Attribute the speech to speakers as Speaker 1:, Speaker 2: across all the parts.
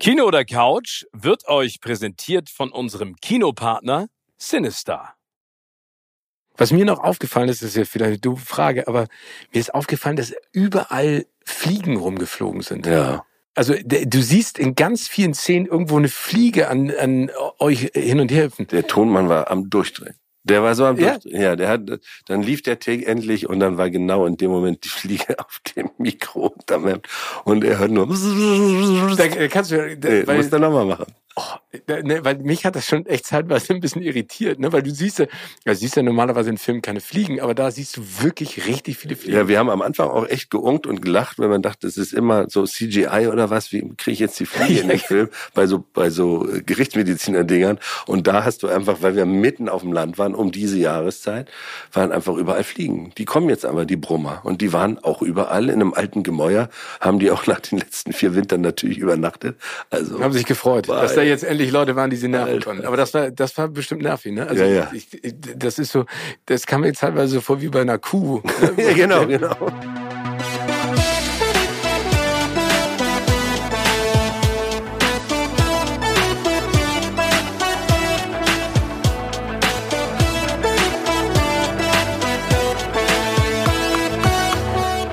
Speaker 1: Kino oder Couch wird euch präsentiert von unserem Kinopartner Sinister. Was mir noch aufgefallen ist, ist ja vielleicht eine doofe Frage, aber mir ist aufgefallen, dass überall Fliegen rumgeflogen sind.
Speaker 2: Ja.
Speaker 1: Also du siehst in ganz vielen Szenen irgendwo eine Fliege an, an euch hin und her hüpfen.
Speaker 2: Der Tonmann war am Durchdrehen. Der war so am ja. ja, der hat, dann lief der Take endlich und dann war genau in dem Moment die Fliege auf dem Mikro und er hört nur.
Speaker 1: Da kannst du,
Speaker 2: da, nee, weil, musst du nochmal machen.
Speaker 1: Oh, ne, weil mich hat das schon echt zeitweise ein bisschen irritiert, ne? Weil du siehst ja, siehst ja normalerweise in Filmen keine Fliegen, aber da siehst du wirklich richtig viele Fliegen.
Speaker 2: Ja, wir haben am Anfang auch echt geunkt und gelacht, wenn man dachte, es ist immer so CGI oder was, wie kriege ich jetzt die Fliege in den Film bei so bei so äh, Gerichtsmediziner-Dingern. Und da hast du einfach, weil wir mitten auf dem Land waren, um diese Jahreszeit, waren einfach überall Fliegen. Die kommen jetzt aber, die Brummer. Und die waren auch überall in einem alten Gemäuer, haben die auch nach den letzten vier Wintern natürlich übernachtet. Also
Speaker 1: haben sich gefreut, dass da jetzt endlich Leute waren, die sie nerven konnten. Aber das war, das war bestimmt nervig, ne?
Speaker 2: Also ja, ja.
Speaker 1: Ich, das ist so, das kam mir teilweise so vor wie bei einer Kuh. Ne?
Speaker 2: ja, genau, genau.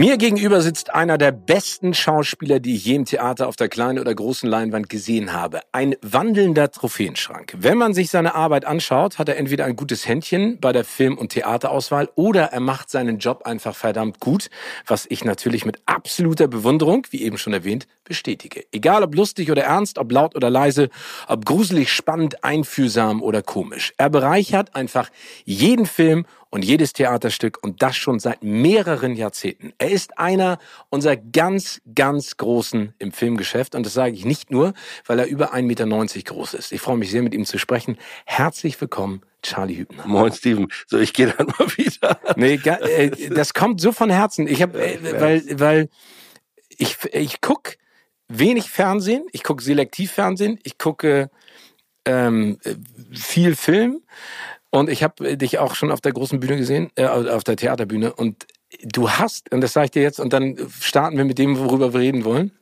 Speaker 1: Mir gegenüber sitzt einer der besten Schauspieler, die ich je im Theater auf der kleinen oder großen Leinwand gesehen habe. Ein wandelnder Trophäenschrank. Wenn man sich seine Arbeit anschaut, hat er entweder ein gutes Händchen bei der Film- und Theaterauswahl oder er macht seinen Job einfach verdammt gut, was ich natürlich mit absoluter Bewunderung, wie eben schon erwähnt, bestätige. Egal ob lustig oder ernst, ob laut oder leise, ob gruselig, spannend, einfühlsam oder komisch. Er bereichert einfach jeden Film und jedes Theaterstück und das schon seit mehreren Jahrzehnten. Er ist einer unserer ganz, ganz Großen im Filmgeschäft und das sage ich nicht nur, weil er über 1,90 Meter groß ist. Ich freue mich sehr, mit ihm zu sprechen. Herzlich willkommen, Charlie Hübner.
Speaker 2: Moin, Steven. So, ich gehe dann mal wieder.
Speaker 1: Nee, äh, das kommt so von Herzen. Ich habe, äh, weil, weil ich, ich guck wenig Fernsehen, ich gucke selektiv Fernsehen, ich gucke ähm, viel Film und ich habe dich auch schon auf der großen Bühne gesehen, äh, auf der Theaterbühne. Und du hast, und das sage ich dir jetzt, und dann starten wir mit dem, worüber wir reden wollen.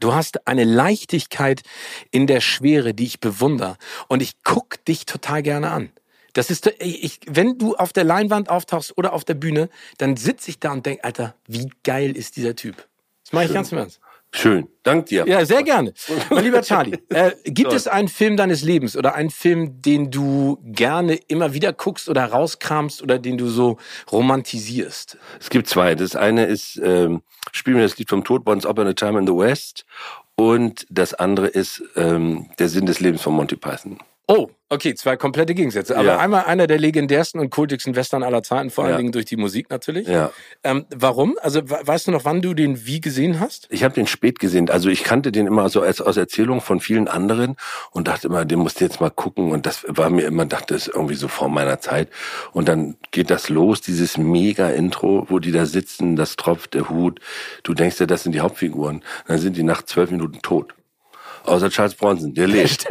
Speaker 1: Du hast eine Leichtigkeit in der Schwere, die ich bewundere. Und ich guck dich total gerne an. Das ist, ich, wenn du auf der Leinwand auftauchst oder auf der Bühne, dann sitze ich da und denk, Alter, wie geil ist dieser Typ? Das mache ich ganz im Ernst.
Speaker 2: Schön, dank dir.
Speaker 1: Ja, sehr gerne. Mein lieber Charlie, äh, gibt es einen Film deines Lebens oder einen Film, den du gerne immer wieder guckst oder rauskramst oder den du so romantisierst?
Speaker 2: Es gibt zwei. Das eine ist, ähm, spiel mir das Lied vom Tod, Once Upon a Time in the West. Und das andere ist ähm, Der Sinn des Lebens von Monty Python.
Speaker 1: Oh, okay, zwei komplette Gegensätze. Aber ja. einmal einer der legendärsten und kultigsten Western aller Zeiten, vor allen ja. Dingen durch die Musik natürlich.
Speaker 2: Ja.
Speaker 1: Ähm, warum? Also weißt du noch, wann du den wie gesehen hast?
Speaker 2: Ich habe den spät gesehen. Also ich kannte den immer so als aus Erzählung von vielen anderen und dachte immer, den musst du jetzt mal gucken. Und das war mir immer, dachte, das ist irgendwie so vor meiner Zeit. Und dann geht das los, dieses Mega-Intro, wo die da sitzen, das tropft, der Hut. Du denkst ja, das sind die Hauptfiguren. Dann sind die nach zwölf Minuten tot. Außer Charles Bronson, der lebt.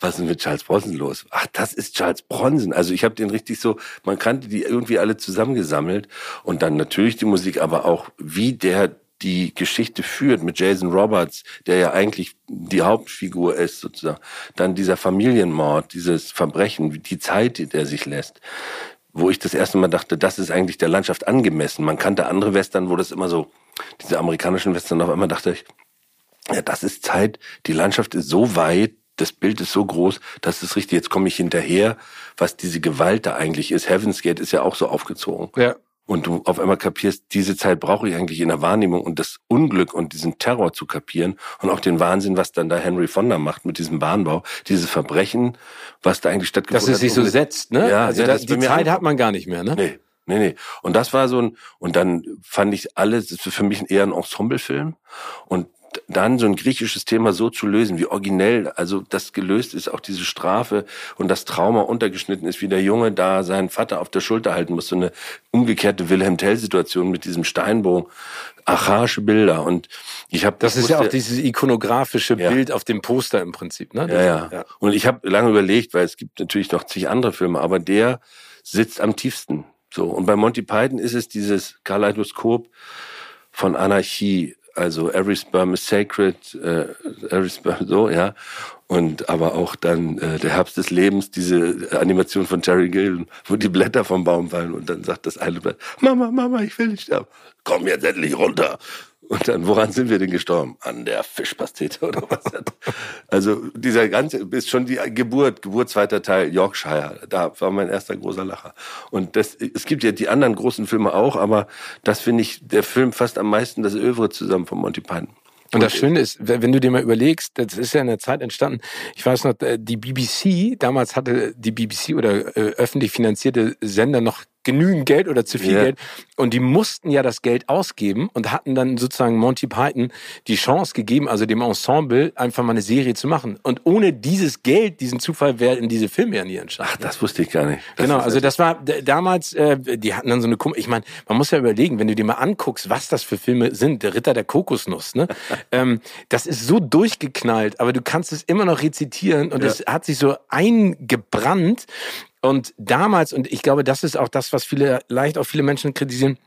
Speaker 2: Was ist mit Charles Bronson los? Ach, das ist Charles Bronson. Also ich habe den richtig so, man kannte die irgendwie alle zusammengesammelt und dann natürlich die Musik, aber auch wie der die Geschichte führt mit Jason Roberts, der ja eigentlich die Hauptfigur ist sozusagen. Dann dieser Familienmord, dieses Verbrechen, die Zeit, die der sich lässt. Wo ich das erste Mal dachte, das ist eigentlich der Landschaft angemessen. Man kannte andere Western, wo das immer so, diese amerikanischen Western auf einmal dachte ich, ja, das ist Zeit, die Landschaft ist so weit, das Bild ist so groß, das ist richtig, jetzt komme ich hinterher, was diese Gewalt da eigentlich ist. Heaven's Gate ist ja auch so aufgezogen.
Speaker 1: Ja.
Speaker 2: Und du auf einmal kapierst, diese Zeit brauche ich eigentlich in der Wahrnehmung und das Unglück und diesen Terror zu kapieren und auch den Wahnsinn, was dann da Henry Fonda macht mit diesem Bahnbau, dieses Verbrechen, was da eigentlich stattgefunden
Speaker 1: hat. Dass es sich so setzt, ne?
Speaker 2: Ja,
Speaker 1: also
Speaker 2: ja,
Speaker 1: das, die Zeit hat man gar nicht mehr, ne?
Speaker 2: Nee. Nee, nee. Und das war so ein, und dann fand ich alles, das ist für mich eher ein Ensemblefilm. Und dann so ein griechisches Thema so zu lösen, wie originell, also das gelöst ist, auch diese Strafe und das Trauma untergeschnitten ist, wie der Junge da seinen Vater auf der Schulter halten muss, so eine umgekehrte Wilhelm Tell-Situation mit diesem Steinbogen, archaische Bilder und ich habe
Speaker 1: das, das ist ja auch dieses ikonografische ja. Bild auf dem Poster im Prinzip, ne?
Speaker 2: Ja, ja, ja. Und ich habe lange überlegt, weil es gibt natürlich noch zig andere Filme, aber der sitzt am tiefsten. So und bei Monty Python ist es dieses Kaleidoskop von Anarchie, also Every Sperm is Sacred, äh, Every Sperm, so, ja. Und aber auch dann äh, der Herbst des Lebens, diese Animation von Terry Gillen, wo die Blätter vom Baum fallen und dann sagt das eine Blatt, Mama, Mama, ich will nicht sterben. Komm jetzt endlich runter. Und dann, woran sind wir denn gestorben? An der Fischpastete oder was? also dieser ganze, ist schon die Geburt, Geburt zweiter Teil, Yorkshire. Da war mein erster großer Lacher. Und das, es gibt ja die anderen großen Filme auch, aber das finde ich, der Film fast am meisten das Övre zusammen von Monty Python.
Speaker 1: Und das Schöne ist, wenn du dir mal überlegst, das ist ja in der Zeit entstanden. Ich weiß noch, äh, die BBC, damals hatte die BBC oder äh, öffentlich finanzierte Sender noch genügend Geld oder zu viel yeah. Geld. Und die mussten ja das Geld ausgeben und hatten dann sozusagen Monty Python die Chance gegeben, also dem Ensemble einfach mal eine Serie zu machen. Und ohne dieses Geld, diesen Zufall, wäre in diese Filme ja nie entstanden.
Speaker 2: Ach, das wusste ich gar nicht.
Speaker 1: Das genau, also das war damals, äh, die hatten dann so eine, ich meine, man muss ja überlegen, wenn du dir mal anguckst, was das für Filme sind, der Ritter der Kokosnuss, ne? ähm, das ist so durchgeknallt, aber du kannst es immer noch rezitieren und es hat sich so eingebrannt und damals, und ich glaube, das ist auch das, was viele, leicht auch viele Menschen kritisieren,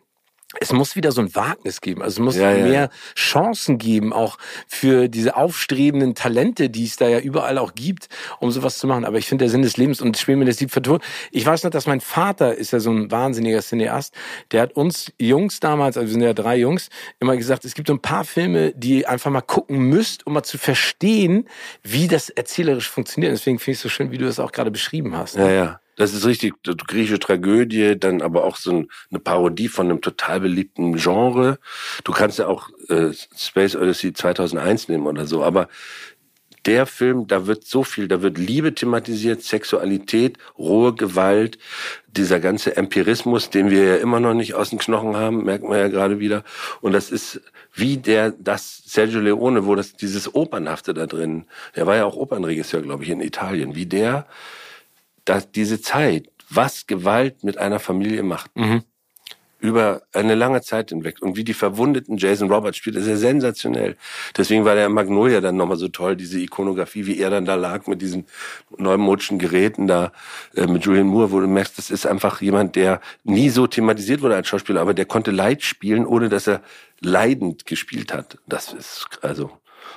Speaker 1: es muss wieder so ein Wagnis geben. Also es muss ja, ja. mehr Chancen geben, auch für diese aufstrebenden Talente, die es da ja überall auch gibt, um sowas zu machen. Aber ich finde, der Sinn des Lebens und Spiel mir das Lied vertont. Ich weiß noch, dass mein Vater ist ja so ein wahnsinniger Cineast. Der hat uns Jungs damals, also wir sind ja drei Jungs, immer gesagt, es gibt so ein paar Filme, die ihr einfach mal gucken müsst, um mal zu verstehen, wie das erzählerisch funktioniert. Deswegen finde ich es so schön, wie du das auch gerade beschrieben hast.
Speaker 2: Ja, ja. Das ist richtig, griechische Tragödie, dann aber auch so eine Parodie von einem total beliebten Genre. Du kannst ja auch äh, Space Odyssey 2001 nehmen oder so, aber der Film, da wird so viel, da wird Liebe thematisiert, Sexualität, rohe Gewalt, dieser ganze Empirismus, den wir ja immer noch nicht aus den Knochen haben, merkt man ja gerade wieder. Und das ist wie der, das Sergio Leone, wo das dieses Opernhafte da drin, der war ja auch Opernregisseur, glaube ich, in Italien, wie der dass diese Zeit, was Gewalt mit einer Familie macht, mhm. über eine lange Zeit hinweg und wie die verwundeten Jason Roberts spielt, ist ja sensationell. Deswegen war der Magnolia dann nochmal so toll, diese Ikonografie, wie er dann da lag mit diesen neumodischen Geräten da, äh, mit Julian Moore, wo du merkst, das ist einfach jemand, der nie so thematisiert wurde als Schauspieler, aber der konnte Leid spielen, ohne dass er leidend gespielt hat. Das ist also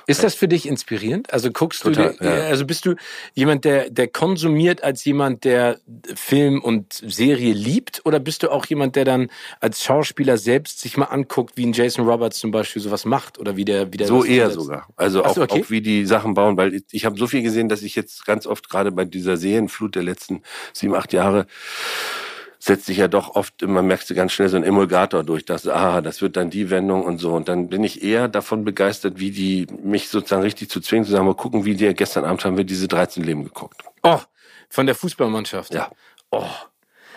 Speaker 1: ist das für dich inspirierend? Also guckst Total, du, dir, ja. also bist du jemand, der, der konsumiert als jemand, der Film und Serie liebt? Oder bist du auch jemand, der dann als Schauspieler selbst sich mal anguckt, wie ein Jason Roberts zum Beispiel sowas macht? Oder wie der, wie der
Speaker 2: So eher umsetzt? sogar. Also auch, okay. auch wie die Sachen bauen, weil ich, ich habe so viel gesehen, dass ich jetzt ganz oft gerade bei dieser Serienflut der letzten sieben, acht Jahre setzt sich ja doch oft, immer merkst du ganz schnell so ein Emulgator durch, das, ah, das wird dann die Wendung und so. Und dann bin ich eher davon begeistert, wie die mich sozusagen richtig zu zwingen, zu sagen, mal gucken, wie die gestern Abend haben wir diese 13 Leben geguckt.
Speaker 1: Oh, von der Fußballmannschaft.
Speaker 2: Ja.
Speaker 1: Oh.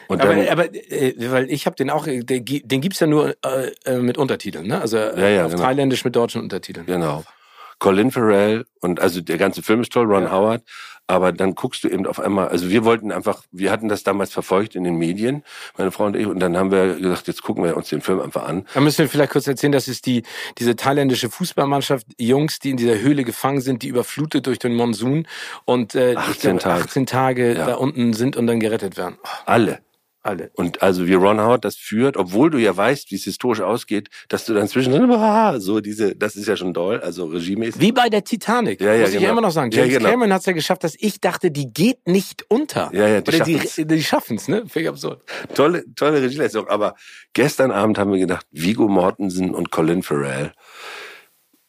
Speaker 1: Und aber, dann, aber äh, weil ich habe den auch, den, den gibt's ja nur äh, äh mit Untertiteln, ne? Also ja, ja, auf genau. Thailändisch mit deutschen Untertiteln.
Speaker 2: Genau. Colin Farrell und also der ganze Film ist toll, Ron ja. Howard, aber dann guckst du eben auf einmal, also wir wollten einfach, wir hatten das damals verfolgt in den Medien, meine Frau und ich, und dann haben wir gesagt, jetzt gucken wir uns den Film einfach an.
Speaker 1: Da müssen wir vielleicht kurz erzählen, das ist die, diese thailändische Fußballmannschaft, Jungs, die in dieser Höhle gefangen sind, die überflutet durch den Monsun und äh,
Speaker 2: 18 glaube,
Speaker 1: Tage, 18 Tage ja. da unten sind und dann gerettet werden.
Speaker 2: Alle alle. Und also wie Ron Howard das führt, obwohl du ja weißt, wie es historisch ausgeht, dass du dann zwischendrin ah, so diese, das ist ja schon doll, also regiemäßig.
Speaker 1: Wie bei der Titanic,
Speaker 2: ja, ja,
Speaker 1: muss
Speaker 2: genau.
Speaker 1: ich ja immer noch sagen. James ja, genau. Cameron hat es ja geschafft, dass ich dachte, die geht nicht unter.
Speaker 2: Ja, ja,
Speaker 1: die Oder schaffen's. die, die schaffen's, ne? Finde ich absurd.
Speaker 2: Tolle, tolle Regieleistung. Aber gestern Abend haben wir gedacht, Vigo Mortensen und Colin Farrell,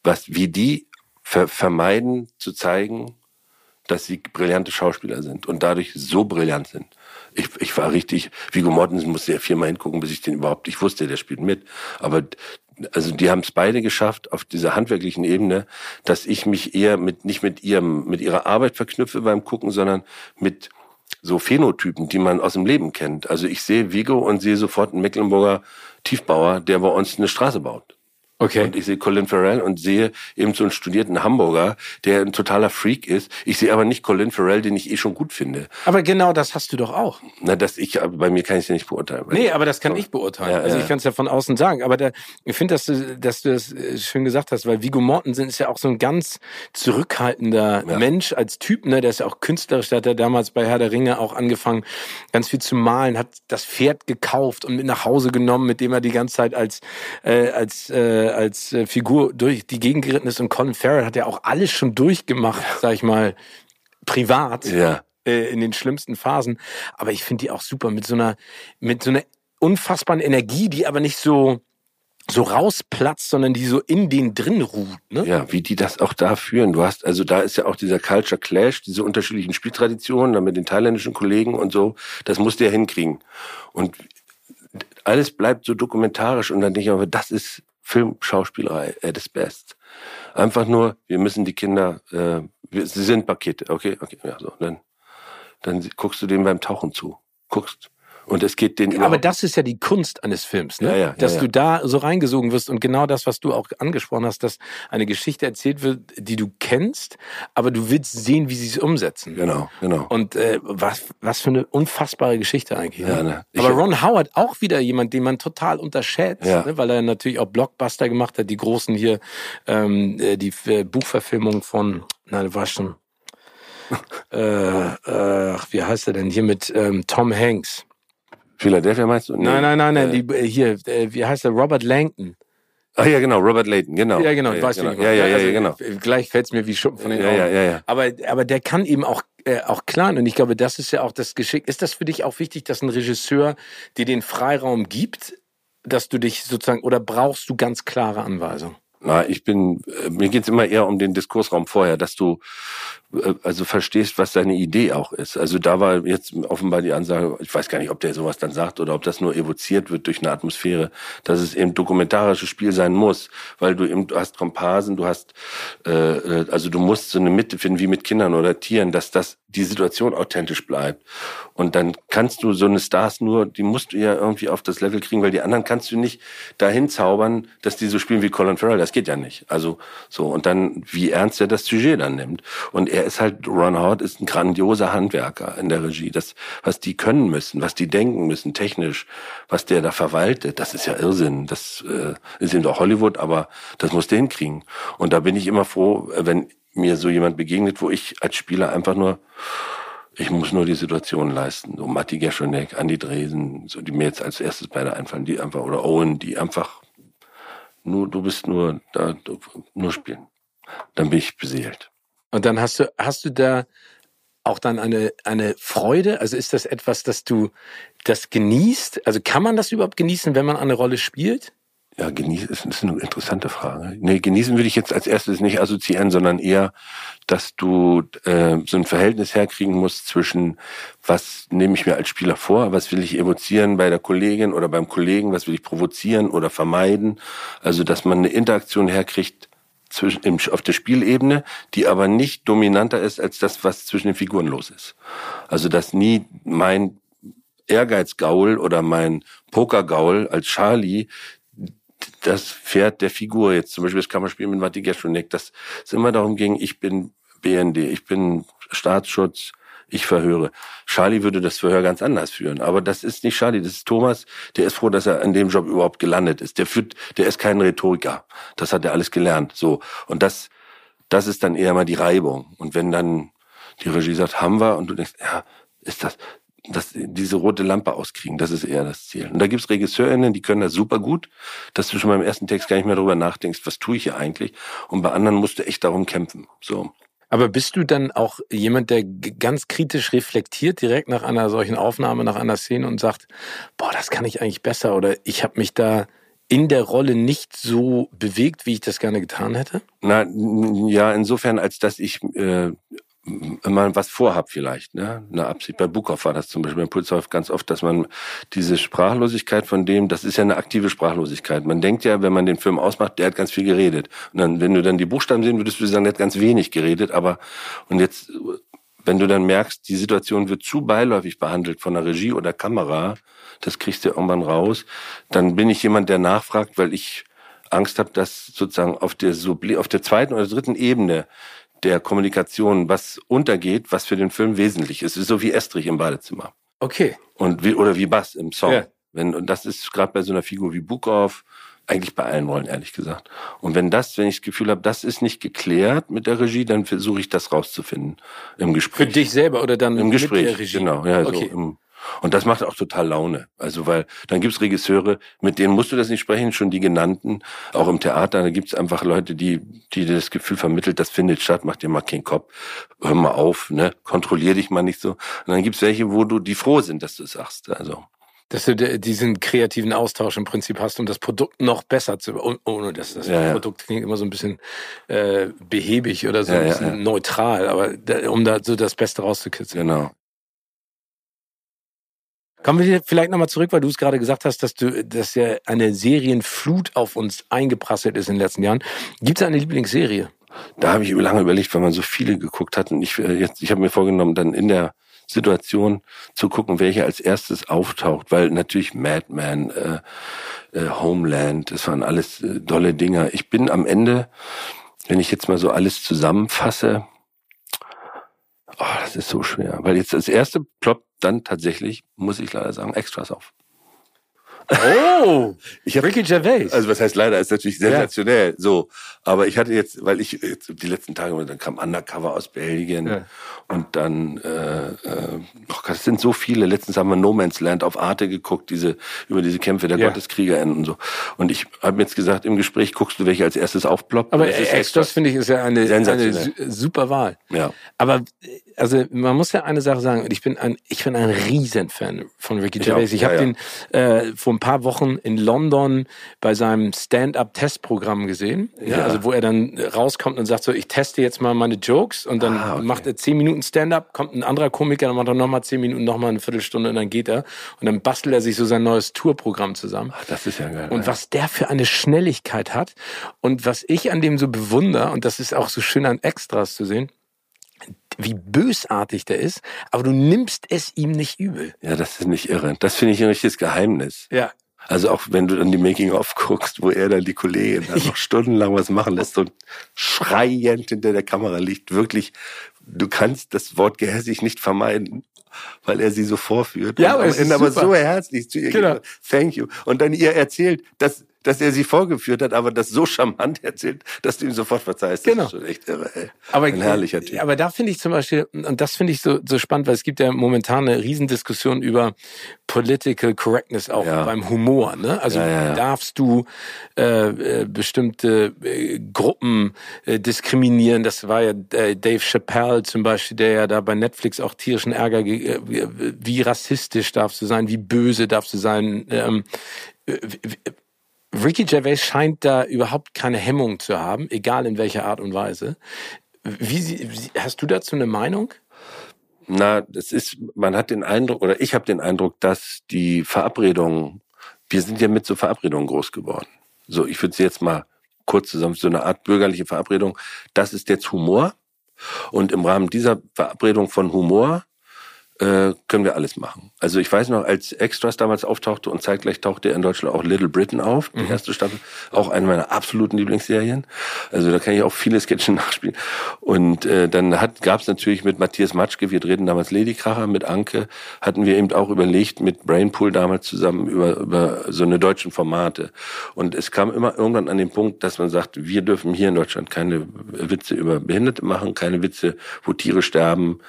Speaker 2: was, wie die ver vermeiden zu zeigen, dass sie brillante Schauspieler sind und dadurch so brillant sind ich, ich war richtig, Vigo Mortensen musste ja viermal hingucken, bis ich den überhaupt, ich wusste, der spielt mit. Aber also die haben es beide geschafft auf dieser handwerklichen Ebene, dass ich mich eher mit nicht mit ihrem mit ihrer Arbeit verknüpfe beim Gucken, sondern mit so Phänotypen, die man aus dem Leben kennt. Also ich sehe Vigo und sehe sofort einen Mecklenburger Tiefbauer, der bei uns eine Straße baut. Okay. Und ich sehe Colin Farrell und sehe eben so einen studierten Hamburger, der ein totaler Freak ist. Ich sehe aber nicht Colin Farrell, den ich eh schon gut finde.
Speaker 1: Aber genau das hast du doch auch.
Speaker 2: Na, dass ich, bei mir kann ich es ja nicht beurteilen.
Speaker 1: Nee, aber das kann so. ich beurteilen. Ja, also ja. ich kann es ja von außen sagen. Aber der, ich finde, dass du, dass du das äh, schön gesagt hast, weil Vigo Mortensen ist ja auch so ein ganz zurückhaltender ja. Mensch als Typ, ne? Der ist ja auch künstlerisch, der hat ja damals bei Herr der Ringe auch angefangen, ganz viel zu malen, hat das Pferd gekauft und mit nach Hause genommen, mit dem er die ganze Zeit als, äh, als, äh, als äh, Figur Figur durch die Gegend geritten ist und Colin Farrell hat ja auch alles schon durchgemacht, sag ich mal, privat.
Speaker 2: Ja.
Speaker 1: Äh, in den schlimmsten Phasen. Aber ich finde die auch super mit so einer, mit so einer unfassbaren Energie, die aber nicht so, so rausplatzt, sondern die so in den drin ruht. Ne?
Speaker 2: Ja, wie die das auch da führen. Du hast, also da ist ja auch dieser Culture Clash, diese unterschiedlichen Spieltraditionen, dann mit den thailändischen Kollegen und so, das musst du ja hinkriegen. Und alles bleibt so dokumentarisch und dann denke ich aber, das ist Filmschauspielerei at its best. Einfach nur, wir müssen die Kinder, äh, wir, sie sind Pakete, okay, okay, ja, so, dann, dann guckst du dem beim Tauchen zu, guckst, und es geht den
Speaker 1: Aber das ist ja die Kunst eines Films, ne?
Speaker 2: Ja, ja,
Speaker 1: dass
Speaker 2: ja,
Speaker 1: du da so reingesogen wirst und genau das, was du auch angesprochen hast, dass eine Geschichte erzählt wird, die du kennst, aber du willst sehen, wie sie es umsetzen.
Speaker 2: Genau, genau.
Speaker 1: Und äh, was, was für eine unfassbare Geschichte eigentlich. Ne? Ja, ne? aber Ron Howard auch wieder jemand, den man total unterschätzt, ne? weil er natürlich auch Blockbuster gemacht hat, die großen hier, ähm, äh, die äh, Buchverfilmung von, nein, war schon, äh, äh, wie heißt er denn hier mit ähm, Tom Hanks?
Speaker 2: Philadelphia meinst du?
Speaker 1: Nee. Nein, nein, nein, nein. Äh, die, hier, äh, wie heißt der? Robert Langton.
Speaker 2: Ach ja, genau, Robert Layton, genau.
Speaker 1: Ja, genau,
Speaker 2: ja,
Speaker 1: weißt
Speaker 2: genau.
Speaker 1: du
Speaker 2: ja, ja, ja,
Speaker 1: also,
Speaker 2: ja, genau.
Speaker 1: Gleich fällt's mir wie Schuppen von den
Speaker 2: ja,
Speaker 1: Augen.
Speaker 2: Ja, ja, ja.
Speaker 1: Aber, aber der kann eben auch, äh, auch klein und ich glaube, das ist ja auch das Geschick. Ist das für dich auch wichtig, dass ein Regisseur dir den Freiraum gibt, dass du dich sozusagen, oder brauchst du ganz klare Anweisungen?
Speaker 2: Na, ich bin, äh, mir geht's immer eher um den Diskursraum vorher, dass du äh, also verstehst, was deine Idee auch ist. Also da war jetzt offenbar die Ansage, ich weiß gar nicht, ob der sowas dann sagt oder ob das nur evoziert wird durch eine Atmosphäre, dass es eben dokumentarisches Spiel sein muss, weil du eben, du hast Komparsen, du hast, äh, äh, also du musst so eine Mitte finden wie mit Kindern oder Tieren, dass das die Situation authentisch bleibt. Und dann kannst du so eine Stars nur, die musst du ja irgendwie auf das Level kriegen, weil die anderen kannst du nicht dahin zaubern, dass die so spielen wie Colin Farrell. Das geht ja nicht. Also so und dann, wie ernst er das Sujet dann nimmt. Und er ist halt, Ron Howard ist ein grandioser Handwerker in der Regie. Das, was die können müssen, was die denken müssen, technisch, was der da verwaltet, das ist ja Irrsinn. Das äh, ist eben doch Hollywood, aber das muss der hinkriegen. Und da bin ich immer froh, wenn mir so jemand begegnet, wo ich als Spieler einfach nur, ich muss nur die Situation leisten. So Matti Geschonek, Andi Dresen, so die mir jetzt als erstes beide einfallen, die einfach, oder Owen, die einfach nur, du bist nur da, nur spielen. Dann bin ich beseelt.
Speaker 1: Und dann hast du, hast du da auch dann eine, eine Freude? Also ist das etwas, dass du das genießt? Also kann man das überhaupt genießen, wenn man eine Rolle spielt?
Speaker 2: Ja, genießen ist, ist eine interessante Frage. Nee, genießen würde ich jetzt als erstes nicht assoziieren, sondern eher, dass du äh, so ein Verhältnis herkriegen musst zwischen, was nehme ich mir als Spieler vor, was will ich evozieren bei der Kollegin oder beim Kollegen, was will ich provozieren oder vermeiden. Also, dass man eine Interaktion herkriegt zwischen, im, auf der Spielebene, die aber nicht dominanter ist als das, was zwischen den Figuren los ist. Also, dass nie mein Ehrgeizgaul oder mein Pokergaul als Charlie das Pferd der Figur jetzt, zum Beispiel das Kammerspiel mit Matti Geschonek, das es immer darum ging, ich bin BND, ich bin Staatsschutz, ich verhöre. Charlie würde das Verhör ganz anders führen. Aber das ist nicht Charlie, das ist Thomas. Der ist froh, dass er an dem Job überhaupt gelandet ist. Der führt, der ist kein Rhetoriker. Das hat er alles gelernt. So. Und das, das ist dann eher mal die Reibung. Und wenn dann die Regie sagt, haben wir, und du denkst, ja, ist das, dass diese rote Lampe auskriegen, das ist eher das Ziel. Und da gibt's RegisseurInnen, die können das super gut, dass du schon beim ersten Text gar nicht mehr darüber nachdenkst, was tue ich hier eigentlich? Und bei anderen musst du echt darum kämpfen. So.
Speaker 1: Aber bist du dann auch jemand, der ganz kritisch reflektiert direkt nach einer solchen Aufnahme, nach einer Szene und sagt, boah, das kann ich eigentlich besser oder ich habe mich da in der Rolle nicht so bewegt, wie ich das gerne getan hätte?
Speaker 2: Na, ja, insofern, als dass ich äh, man was vorhab vielleicht, ne? Eine Absicht. Bei Bukow war das zum Beispiel, bei Pulshoff ganz oft, dass man diese Sprachlosigkeit von dem, das ist ja eine aktive Sprachlosigkeit. Man denkt ja, wenn man den Film ausmacht, der hat ganz viel geredet. Und dann, wenn du dann die Buchstaben sehen würdest, würdest du sagen, der hat ganz wenig geredet, aber, und jetzt, wenn du dann merkst, die Situation wird zu beiläufig behandelt von der Regie oder Kamera, das kriegst du irgendwann raus, dann bin ich jemand, der nachfragt, weil ich Angst habe, dass sozusagen auf der, auf der zweiten oder dritten Ebene der Kommunikation was untergeht, was für den Film wesentlich ist. Es ist so wie Estrich im Badezimmer.
Speaker 1: Okay.
Speaker 2: Und wie, oder wie Bass im Song. Ja. Wenn, und das ist gerade bei so einer Figur wie Bukov, eigentlich bei allen Rollen, ehrlich gesagt. Und wenn das, wenn ich das Gefühl habe, das ist nicht geklärt mit der Regie, dann versuche ich das rauszufinden im Gespräch.
Speaker 1: Für dich selber oder dann
Speaker 2: im Gespräch,
Speaker 1: mit der Regie?
Speaker 2: Genau, ja, okay. so im, und das macht auch total Laune. Also, weil dann gibt's Regisseure, mit denen musst du das nicht sprechen, schon die genannten, auch im Theater, da gibt's einfach Leute, die, die dir das Gefühl vermittelt, das findet statt, mach dir mal keinen Kopf, hör mal auf, ne, kontrollier dich mal nicht so. Und dann gibt's welche, wo du, die froh sind, dass du es sagst. Also
Speaker 1: dass du diesen kreativen Austausch im Prinzip hast, um das Produkt noch besser zu, ohne dass das ja, Produkt klingt immer so ein bisschen äh, behäbig oder so ja, ein bisschen ja, neutral, aber um da so das Beste rauszukitzeln.
Speaker 2: Genau.
Speaker 1: Kommen wir vielleicht nochmal zurück, weil du es gerade gesagt hast, dass du, dass ja eine Serienflut auf uns eingeprasselt ist in den letzten Jahren. Gibt es eine Lieblingsserie?
Speaker 2: Da habe ich lange überlegt, weil man so viele geguckt hat und ich äh, jetzt, ich habe mir vorgenommen, dann in der Situation zu gucken, welche als erstes auftaucht, weil natürlich Madman, äh, äh, Homeland, das waren alles äh, dolle Dinger. Ich bin am Ende, wenn ich jetzt mal so alles zusammenfasse, das ist so schwer, weil jetzt das erste ploppt dann tatsächlich, muss ich leider sagen, Extras auf.
Speaker 1: Oh, ich hab, Ricky Gervais.
Speaker 2: Also was heißt leider, ist natürlich sensationell. Ja. So, aber ich hatte jetzt, weil ich jetzt die letzten Tage, dann kam Undercover aus Belgien ja. und dann, äh, äh, oh das sind so viele. Letztens haben wir No Man's Land auf Arte geguckt, diese über diese Kämpfe der ja. GotteskriegerInnen und so. Und ich habe jetzt gesagt, im Gespräch guckst du, welche als erstes aufploppt.
Speaker 1: Aber Extras finde ich ist ja eine, eine super Wahl.
Speaker 2: Ja.
Speaker 1: Aber also man muss ja eine Sache sagen, und ich bin ein, ich bin ein Riesenfan von Ricky Gervais. Ich, ich habe den äh, vor paar Wochen in London bei seinem Stand-up-Testprogramm gesehen. Ja. Also wo er dann rauskommt und sagt so, ich teste jetzt mal meine Jokes und dann ah, okay. macht er zehn Minuten Stand-up, kommt ein anderer Komiker, dann macht er nochmal zehn Minuten, nochmal eine Viertelstunde und dann geht er. Und dann bastelt er sich so sein neues Tourprogramm zusammen.
Speaker 2: Ach, das ist ja geil.
Speaker 1: Und was der für eine Schnelligkeit hat und was ich an dem so bewundere, und das ist auch so schön an Extras zu sehen, wie bösartig der ist, aber du nimmst es ihm nicht übel.
Speaker 2: Ja, das ist nicht irre. Das finde ich ein richtiges Geheimnis.
Speaker 1: Ja.
Speaker 2: Also auch wenn du dann die Making-of guckst, wo er dann die Kollegin dann noch stundenlang was machen lässt und schreiend hinter der Kamera liegt, wirklich, du kannst das Wort gehässig nicht vermeiden, weil er sie so vorführt.
Speaker 1: Ja, aber,
Speaker 2: und, aber so herzlich zu ihr genau. Thank you. Und dann ihr erzählt, dass dass er sie vorgeführt hat, aber das so charmant erzählt, dass du ihm sofort verzeihst.
Speaker 1: Genau.
Speaker 2: Das ist schon echt irre, ey.
Speaker 1: Aber, Ein herrlicher Typ. Aber da finde ich zum Beispiel, und das finde ich so, so spannend, weil es gibt ja momentan eine Riesendiskussion über Political Correctness auch ja. beim Humor. Ne? Also ja, ja, darfst du äh, äh, bestimmte äh, Gruppen äh, diskriminieren? Das war ja äh, Dave Chappelle zum Beispiel, der ja da bei Netflix auch tierischen Ärger, äh, wie rassistisch darfst du sein, wie böse darfst du sein. Ähm, Ricky Gervais scheint da überhaupt keine Hemmung zu haben, egal in welcher Art und Weise. Wie, wie hast du dazu eine Meinung?
Speaker 2: Na, das ist, man hat den Eindruck, oder ich habe den Eindruck, dass die Verabredungen, wir sind ja mit so Verabredungen groß geworden. So, ich würde sie jetzt mal kurz zusammen, so eine Art bürgerliche Verabredung. Das ist jetzt Humor. Und im Rahmen dieser Verabredung von Humor äh, können wir alles machen. Also ich weiß noch, als Extras damals auftauchte und zeitgleich tauchte er in Deutschland auch Little Britain auf, die mhm. erste Staffel, auch eine meiner absoluten Lieblingsserien. Also da kann ich auch viele Sketchen nachspielen. Und äh, dann gab es natürlich mit Matthias Matschke, wir drehten damals Ladykracher mit Anke, hatten wir eben auch überlegt mit Brainpool damals zusammen über, über so eine deutschen Formate. Und es kam immer irgendwann an den Punkt, dass man sagt, wir dürfen hier in Deutschland keine Witze über Behinderte machen, keine Witze, wo Tiere sterben,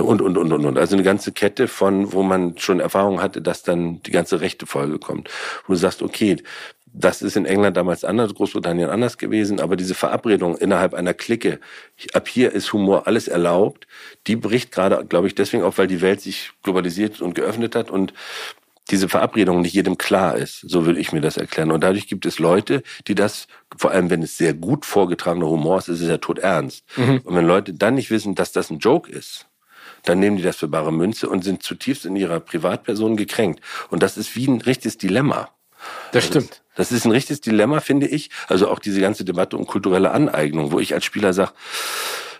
Speaker 2: und, und, und, und, und. Also eine ganze Kette von, wo man schon Erfahrung hatte, dass dann die ganze rechte Folge kommt. Wo du sagst, okay, das ist in England damals anders, Großbritannien anders gewesen, aber diese Verabredung innerhalb einer Clique, ab hier ist Humor alles erlaubt, die bricht gerade, glaube ich, deswegen auch, weil die Welt sich globalisiert und geöffnet hat und diese Verabredung nicht jedem klar ist. So würde ich mir das erklären. Und dadurch gibt es Leute, die das, vor allem wenn es sehr gut vorgetragener Humor ist, ist es ja tot ernst. Mhm. Und wenn Leute dann nicht wissen, dass das ein Joke ist, dann nehmen die das für bare Münze und sind zutiefst in ihrer Privatperson gekränkt. Und das ist wie ein richtiges Dilemma.
Speaker 1: Das also stimmt.
Speaker 2: Das ist ein richtiges Dilemma, finde ich. Also auch diese ganze Debatte um kulturelle Aneignung, wo ich als Spieler sage,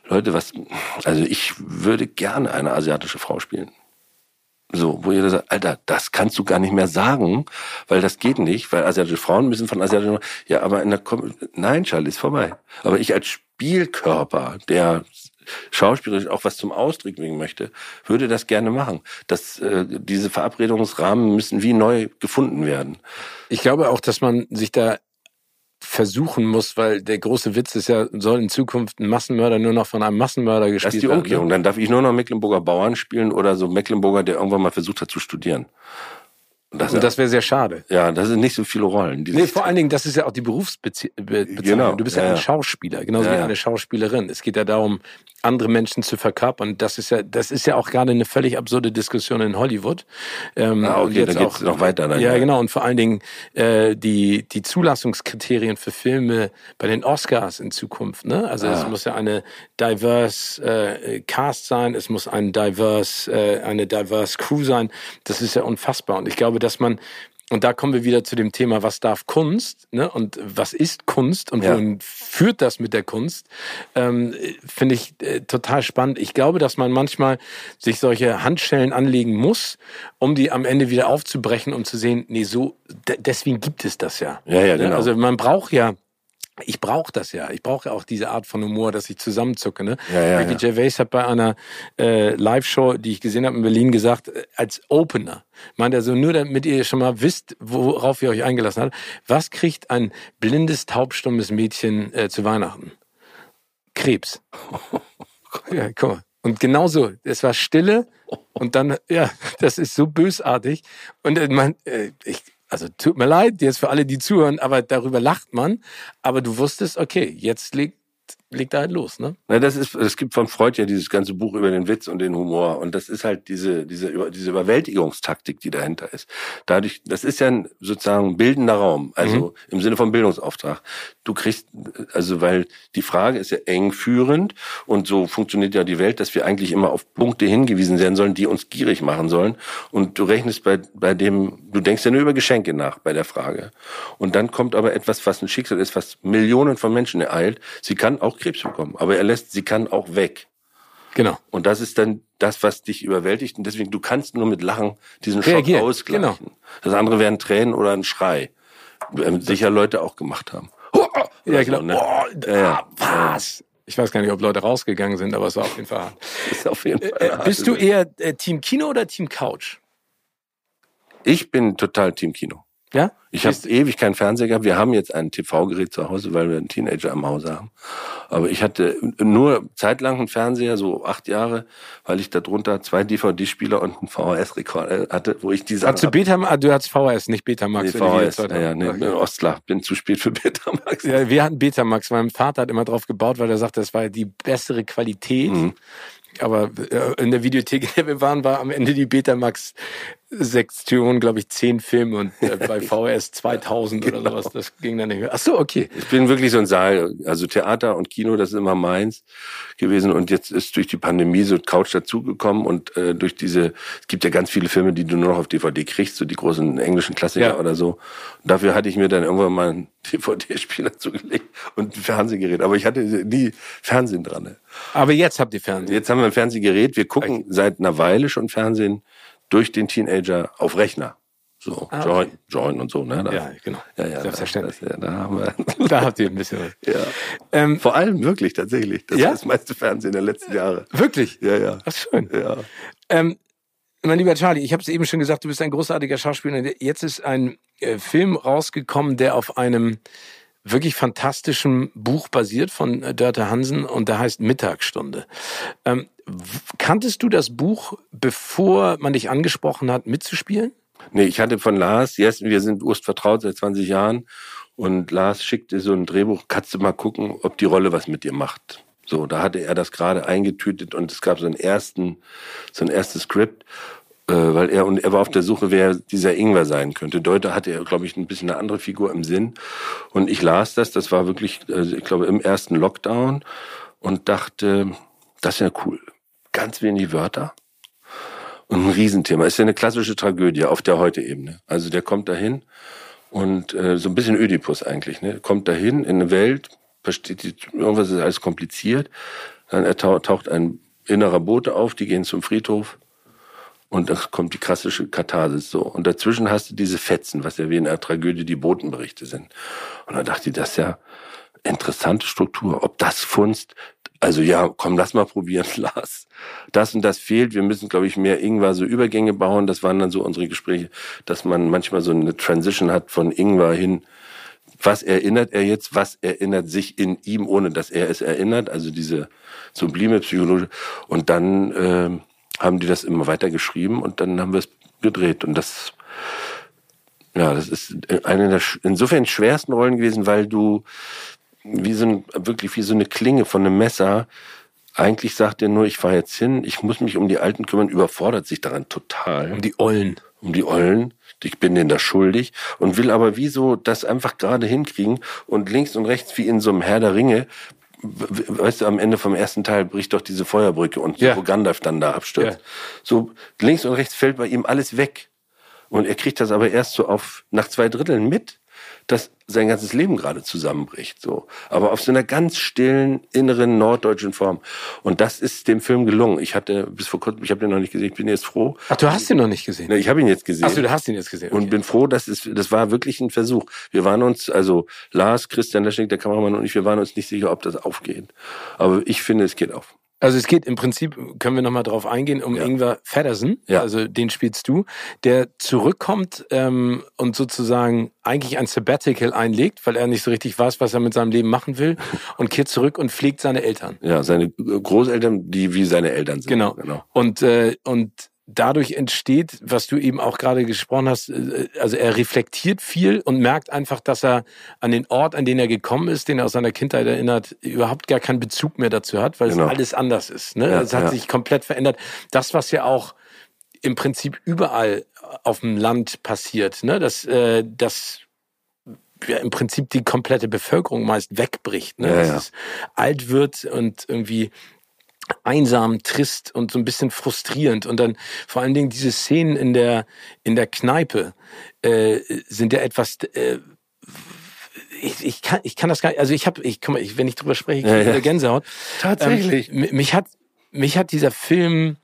Speaker 2: Leute, was, also ich würde gerne eine asiatische Frau spielen. So, wo jeder sagt, Alter, das kannst du gar nicht mehr sagen, weil das geht nicht, weil asiatische Frauen müssen von asiatischen, ja, aber in der, Kom nein, Charlie, ist vorbei. Aber ich als Spielkörper, der schauspielerisch auch was zum Ausdruck bringen möchte, würde das gerne machen. Das, äh, diese Verabredungsrahmen müssen wie neu gefunden werden.
Speaker 1: Ich glaube auch, dass man sich da versuchen muss, weil der große Witz ist ja, soll in Zukunft ein Massenmörder nur noch von einem Massenmörder gespielt werden. Das ist
Speaker 2: die Umkehrung. Ne? Dann darf ich nur noch Mecklenburger Bauern spielen oder so Mecklenburger, der irgendwann mal versucht hat zu studieren.
Speaker 1: Das, und das wäre sehr schade.
Speaker 2: Ja, das sind nicht so viele Rollen.
Speaker 1: Nee, vor allen Dingen, das ist ja auch die Berufsbezeichnung. Genau, du bist ja, ja ein Schauspieler, genauso ja, wie eine Schauspielerin. Es geht ja darum, andere Menschen zu verkörpern. Das ist ja, das ist ja auch gerade eine völlig absurde Diskussion in Hollywood.
Speaker 2: Ähm, ah, okay, dann geht's auch, noch weiter. Dann,
Speaker 1: ja, ja, genau. Und vor allen Dingen äh, die die Zulassungskriterien für Filme bei den Oscars in Zukunft. Ne? Also ah. es muss ja eine diverse äh, Cast sein, es muss ein diverse äh, eine diverse Crew sein. Das ist ja unfassbar. Und ich glaube, dass man und da kommen wir wieder zu dem Thema, was darf Kunst ne? und was ist Kunst und wohin führt das mit der Kunst, ähm, finde ich äh, total spannend. Ich glaube, dass man manchmal sich solche Handschellen anlegen muss, um die am Ende wieder aufzubrechen und zu sehen, nee, so, deswegen gibt es das ja.
Speaker 2: Ja, ja, ne? genau.
Speaker 1: Also man braucht ja ich brauche das ja. Ich brauche ja auch diese Art von Humor, dass ich zusammenzucke. Ne?
Speaker 2: Ja, ja,
Speaker 1: Ricky ja. Gervais hat bei einer äh, Live-Show, die ich gesehen habe in Berlin, gesagt, äh, als Opener, meint er so, nur damit ihr schon mal wisst, worauf ihr euch eingelassen habt, was kriegt ein blindes, taubstummes Mädchen äh, zu Weihnachten? Krebs. ja, guck mal. Und genauso, es war Stille und dann, ja, das ist so bösartig. Und äh, man, äh, ich, also tut mir leid jetzt für alle, die zuhören, aber darüber lacht man. Aber du wusstest, okay, jetzt liegt legt er halt los, ne?
Speaker 2: Na, das ist, es gibt von Freud ja dieses ganze Buch über den Witz und den Humor und das ist halt diese, diese, diese Überwältigungstaktik, die dahinter ist. Dadurch, das ist ja ein sozusagen bildender Raum, also mhm. im Sinne von Bildungsauftrag. Du kriegst, also weil die Frage ist ja eng führend und so funktioniert ja die Welt, dass wir eigentlich immer auf Punkte hingewiesen werden sollen, die uns gierig machen sollen und du rechnest bei, bei dem, du denkst ja nur über Geschenke nach bei der Frage. Und dann kommt aber etwas, was ein Schicksal ist, was Millionen von Menschen ereilt. Sie kann auch Krebs bekommen. Aber er lässt, sie kann auch weg.
Speaker 1: Genau.
Speaker 2: Und das ist dann das, was dich überwältigt. Und deswegen, du kannst nur mit Lachen diesen Schock Reagieren. ausgleichen. Genau. Das andere wären Tränen oder ein Schrei. Ähm, sicher Leute auch gemacht haben.
Speaker 1: Ja, genau. So, ne? oh, ja, was? Ich weiß gar nicht, ob Leute rausgegangen sind, aber es war auf jeden Fall hart.
Speaker 2: ist auf jeden Fall
Speaker 1: äh, äh bist du eher äh, Team Kino oder Team Couch?
Speaker 2: Ich bin total Team Kino.
Speaker 1: Ja?
Speaker 2: Ich habe ewig keinen Fernseher gehabt. Wir haben jetzt ein TV-Gerät zu Hause, weil wir einen Teenager am Hause haben. Aber ich hatte nur zeitlang einen Fernseher, so acht Jahre, weil ich darunter zwei DVD-Spieler und einen VHS-Rekorder hatte, wo ich diese.
Speaker 1: Hast du Betamax? Ah, du hattest VHS, nicht Betamax.
Speaker 2: Nee, VHS, ja, ja, nee, okay. Ostler, bin zu spät für Betamax.
Speaker 1: Ja, wir hatten Betamax. Mein Vater hat immer drauf gebaut, weil er sagte, das war die bessere Qualität. Mhm. Aber äh, in der Videothek, in der wir waren, war am Ende die Betamax Sektion, glaube ich, zehn Filme und äh, bei VS 2000 genau. oder sowas, das ging dann nicht mehr. Ach so, okay.
Speaker 2: Ich bin wirklich so ein Saal, also Theater und Kino, das ist immer meins gewesen und jetzt ist durch die Pandemie so Couch dazugekommen und äh, durch diese, es gibt ja ganz viele Filme, die du nur noch auf DVD kriegst, so die großen englischen Klassiker ja. oder so. Und dafür hatte ich mir dann irgendwann mal einen DVD-Spieler zugelegt und ein Fernsehgerät, aber ich hatte nie Fernsehen dran. Ne?
Speaker 1: Aber jetzt habt ihr Fernsehen.
Speaker 2: Jetzt haben wir ein Fernsehgerät, wir gucken seit einer Weile schon Fernsehen durch den Teenager auf Rechner. So, ah, Join, okay. Join und so, ne?
Speaker 1: Da, ja, genau.
Speaker 2: Ja, ja,
Speaker 1: Selbstverständlich.
Speaker 2: Da, das, ja, da, haben wir
Speaker 1: da habt ihr ein bisschen was.
Speaker 2: Ja. Ähm, Vor allem wirklich, tatsächlich. Das ja? ist das meiste Fernsehen der letzten Jahre.
Speaker 1: Wirklich?
Speaker 2: Ja, ja.
Speaker 1: Ach, schön.
Speaker 2: Ja.
Speaker 1: Ähm, mein lieber Charlie, ich habe es eben schon gesagt, du bist ein großartiger Schauspieler. Jetzt ist ein äh, Film rausgekommen, der auf einem wirklich fantastischen Buch basiert von äh, Dörte Hansen und der heißt Mittagsstunde. Ähm, kanntest du das Buch, bevor man dich angesprochen hat, mitzuspielen?
Speaker 2: Nee, ich hatte von Lars, yes, wir sind Urst vertraut seit 20 Jahren und Lars schickte so ein Drehbuch, kannst du mal gucken, ob die Rolle was mit dir macht. So, da hatte er das gerade eingetütet und es gab so einen ersten, so ein erstes Skript weil er und er war auf der Suche, wer dieser Ingwer sein könnte. Deuter hatte er, glaube ich, ein bisschen eine andere Figur im Sinn. Und ich las das, das war wirklich, also ich glaube, im ersten Lockdown und dachte, das ist ja cool. Ganz wenig Wörter. Und ein Riesenthema. Ist ja eine klassische Tragödie auf der Heute-Ebene. Also der kommt dahin und äh, so ein bisschen Ödipus eigentlich, ne? Kommt dahin in eine Welt, versteht irgendwas ist alles kompliziert. Dann taucht ein innerer Bote auf, die gehen zum Friedhof Und dann kommt die klassische Katharsis so. Und dazwischen hast du diese Fetzen, was ja wie in einer Tragödie die Botenberichte sind. Und dann dachte ich, das ist ja interessante Struktur. Ob das funzt, also ja, komm, lass mal probieren, Lars. Das und das fehlt. Wir müssen, glaube ich, mehr Ingwer so Übergänge bauen. Das waren dann so unsere Gespräche, dass man manchmal so eine Transition hat von Ingwer hin. Was erinnert er jetzt? Was erinnert sich in ihm, ohne dass er es erinnert? Also diese sublime Psychologie. Und dann äh, haben die das immer weiter geschrieben und dann haben wir es gedreht. Und das, ja, das ist eine der insofern schwersten Rollen gewesen, weil du wie so ein, wirklich wie so eine Klinge von einem Messer. Eigentlich sagt er nur, ich fahre jetzt hin, ich muss mich um die Alten kümmern, überfordert sich daran total.
Speaker 1: Um die Ollen.
Speaker 2: Um die Ollen. Ich bin denen da schuldig und will aber wieso das einfach gerade hinkriegen und links und rechts wie in so einem Herr der Ringe weißt du, am Ende vom ersten Teil bricht doch diese Feuerbrücke und ja. wo Gandalf dann da abstürzt. Ja. So links und rechts fällt bei ihm alles weg. Und er kriegt das aber erst so auf nach zwei Dritteln mit dass sein ganzes Leben gerade zusammenbricht. So, aber auf so einer ganz stillen inneren norddeutschen Form. Und das ist dem Film gelungen. Ich hatte bis vor kurzem, ich habe den noch nicht gesehen. Ich bin jetzt froh.
Speaker 1: Ach, du hast ihn noch nicht gesehen?
Speaker 2: Ne, ich habe ihn jetzt gesehen.
Speaker 1: Ach du hast ihn jetzt gesehen.
Speaker 2: Okay. Und bin froh, dass es, das war wirklich ein Versuch. Wir waren uns, also Lars, Christian Leschnik, der Kameramann und ich, wir waren uns nicht sicher, ob das aufgeht. Aber ich finde, es geht auf.
Speaker 1: Also es geht im Prinzip, können wir nochmal drauf eingehen, um ja. Ingwer Feddersen, ja. also den spielst du, der zurückkommt ähm, und sozusagen eigentlich ein Sabbatical einlegt, weil er nicht so richtig weiß, was er mit seinem Leben machen will und kehrt zurück und pflegt seine Eltern.
Speaker 2: Ja, seine Großeltern, die wie seine Eltern sind.
Speaker 1: Genau. genau. Und, äh, und dadurch entsteht, was du eben auch gerade gesprochen hast, äh, also er reflektiert viel und merkt einfach, dass er an den Ort, an den er gekommen ist, den er aus seiner Kindheit erinnert, überhaupt gar keinen Bezug mehr dazu hat, weil genau. es alles anders ist. Ne? Ja, es hat ja. sich komplett verändert. Das, was ja auch im Prinzip überall auf dem Land passiert, ne? dass, äh, dass ja, im Prinzip die komplette Bevölkerung meist wegbricht, ne? Ja, dass es alt wird und irgendwie einsam, trist und so ein bisschen frustrierend. Und dann vor allen Dingen diese Szenen in der, in der Kneipe äh, sind ja etwas... Äh, ich, ich, kann, ich kann das gar nicht, also ich habe, ich, komm, ich, wenn ich drüber spreche, ich ja, ja. Gänsehaut.
Speaker 2: Tatsächlich.
Speaker 1: Ähm, mich hat, mich hat dieser Film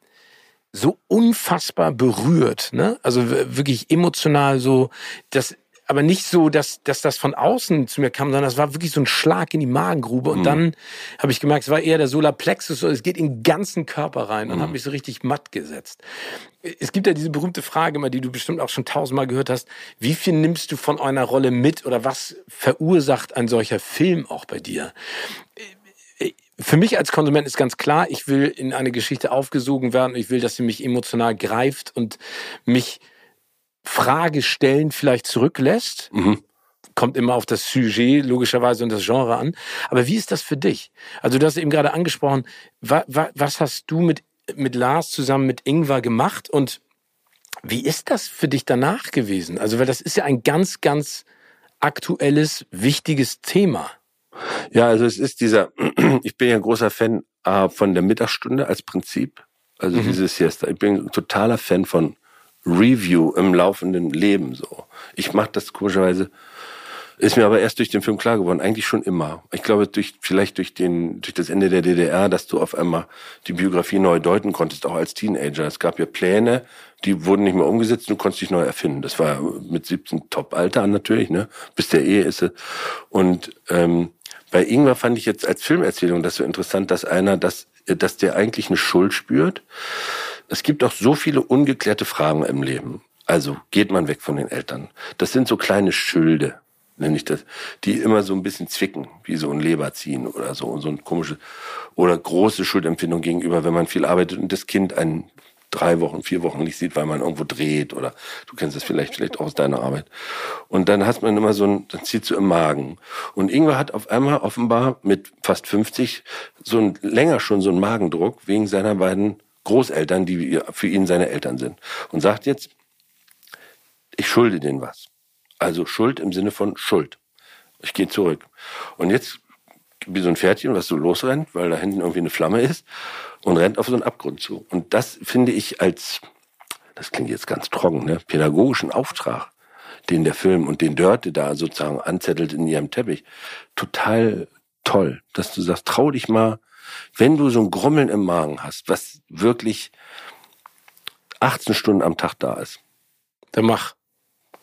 Speaker 1: so unfassbar berührt, ne? Also wirklich emotional so, dass aber nicht so, dass, dass das von außen zu mir kam, sondern es war wirklich so ein Schlag in die Magengrube. Und mhm. dann habe ich gemerkt, es war eher der Solarplexus, es geht in den ganzen Körper rein und mhm. habe mich so richtig matt gesetzt. Es gibt ja diese berühmte Frage mal, die du bestimmt auch schon tausendmal gehört hast. Wie viel nimmst du von einer Rolle mit oder was verursacht ein solcher Film auch bei dir? Für mich als Konsument ist ganz klar, ich will in eine Geschichte aufgesogen werden. Ich will, dass sie mich emotional greift und mich Fragestellen vielleicht zurücklässt. Mhm. Kommt immer auf das Sujet logischerweise und das Genre an. Aber wie ist das für dich? Also du hast eben gerade angesprochen, wa, wa, was hast du mit, mit Lars zusammen mit Ingvar gemacht und wie ist das für dich danach gewesen? Also weil das ist ja ein ganz, ganz aktuelles, wichtiges Thema.
Speaker 2: Ja, also es ist dieser, ich bin ja ein großer Fan äh, von der Mittagsstunde als Prinzip. Also mhm. dieses Siesta. Ich bin ein totaler Fan von Review im laufenden Leben so. Ich mache das komischerweise, ist mir aber erst durch den Film klar geworden, eigentlich schon immer. Ich glaube, durch, vielleicht durch den, durch das Ende der DDR, dass du auf einmal die Biografie neu deuten konntest, auch als Teenager. Es gab ja Pläne, die wurden nicht mehr umgesetzt, du konntest dich neu erfinden. Das war mit 17 Top-Alter natürlich, ne? Bis der Ehe ist. Und ähm, bei Ingwer fand ich jetzt als Filmerzählung das so interessant, dass einer, dass, dass der eigentlich eine Schuld spürt es gibt auch so viele ungeklärte Fragen im Leben. Also geht man weg von den Eltern. Das sind so kleine Schilde, nenne ich das, die immer so ein bisschen zwicken, wie so ein Leberziehen oder so, so ein komisches, oder große Schuldempfindung gegenüber, wenn man viel arbeitet und das Kind einen drei Wochen, vier Wochen nicht sieht, weil man irgendwo dreht oder du kennst das vielleicht, vielleicht auch aus deiner Arbeit. Und dann hat man immer so ein, dann zieht so im Magen. Und Ingwer hat auf einmal offenbar mit fast 50 so ein, länger schon so einen Magendruck wegen seiner beiden Großeltern, die für ihn seine Eltern sind. Und sagt jetzt, ich schulde denen was. Also Schuld im Sinne von Schuld. Ich gehe zurück. Und jetzt wie so ein Pferdchen, was so losrennt, weil da hinten irgendwie eine Flamme ist und rennt auf so einen Abgrund zu. Und das finde ich als, das klingt jetzt ganz trocken, ne, pädagogischen Auftrag, den der Film und den Dörte da sozusagen anzettelt in ihrem Teppich, total toll, dass du sagst, trau dich mal wenn du so ein Grummeln im Magen hast, was wirklich 18 Stunden am Tag da ist.
Speaker 1: Dann mach.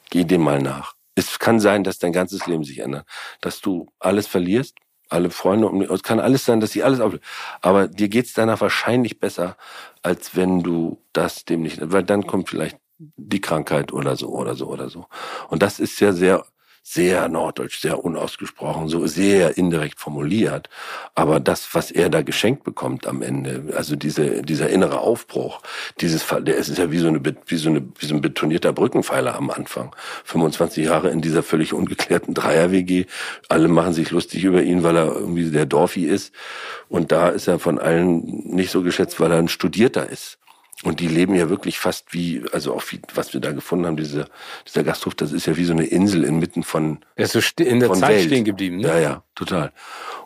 Speaker 2: Geh dem mal nach. Es kann sein, dass dein ganzes Leben sich ändert. Dass du alles verlierst, alle Freunde um es kann alles sein, dass sie alles auf. Aber dir geht's danach wahrscheinlich besser, als wenn du das dem nicht, weil dann kommt vielleicht die Krankheit oder so oder so oder so. Und das ist ja sehr sehr norddeutsch, sehr unausgesprochen, so sehr indirekt formuliert. Aber das, was er da geschenkt bekommt am Ende, also diese, dieser innere Aufbruch, dieses, der ist ja wie so eine, wie so eine, wie so ein betonierter Brückenpfeiler am Anfang. 25 Jahre in dieser völlig ungeklärten Dreier-WG. Alle machen sich lustig über ihn, weil er irgendwie der Dorfi ist. Und da ist er von allen nicht so geschätzt, weil er ein Studierter ist. Und die leben ja wirklich fast wie, also auch wie, was wir da gefunden haben, diese, dieser Gasthof, das ist ja wie so eine Insel inmitten von.
Speaker 1: Er ist so in der Zeit Welt. stehen geblieben, ne?
Speaker 2: Ja, ja, total.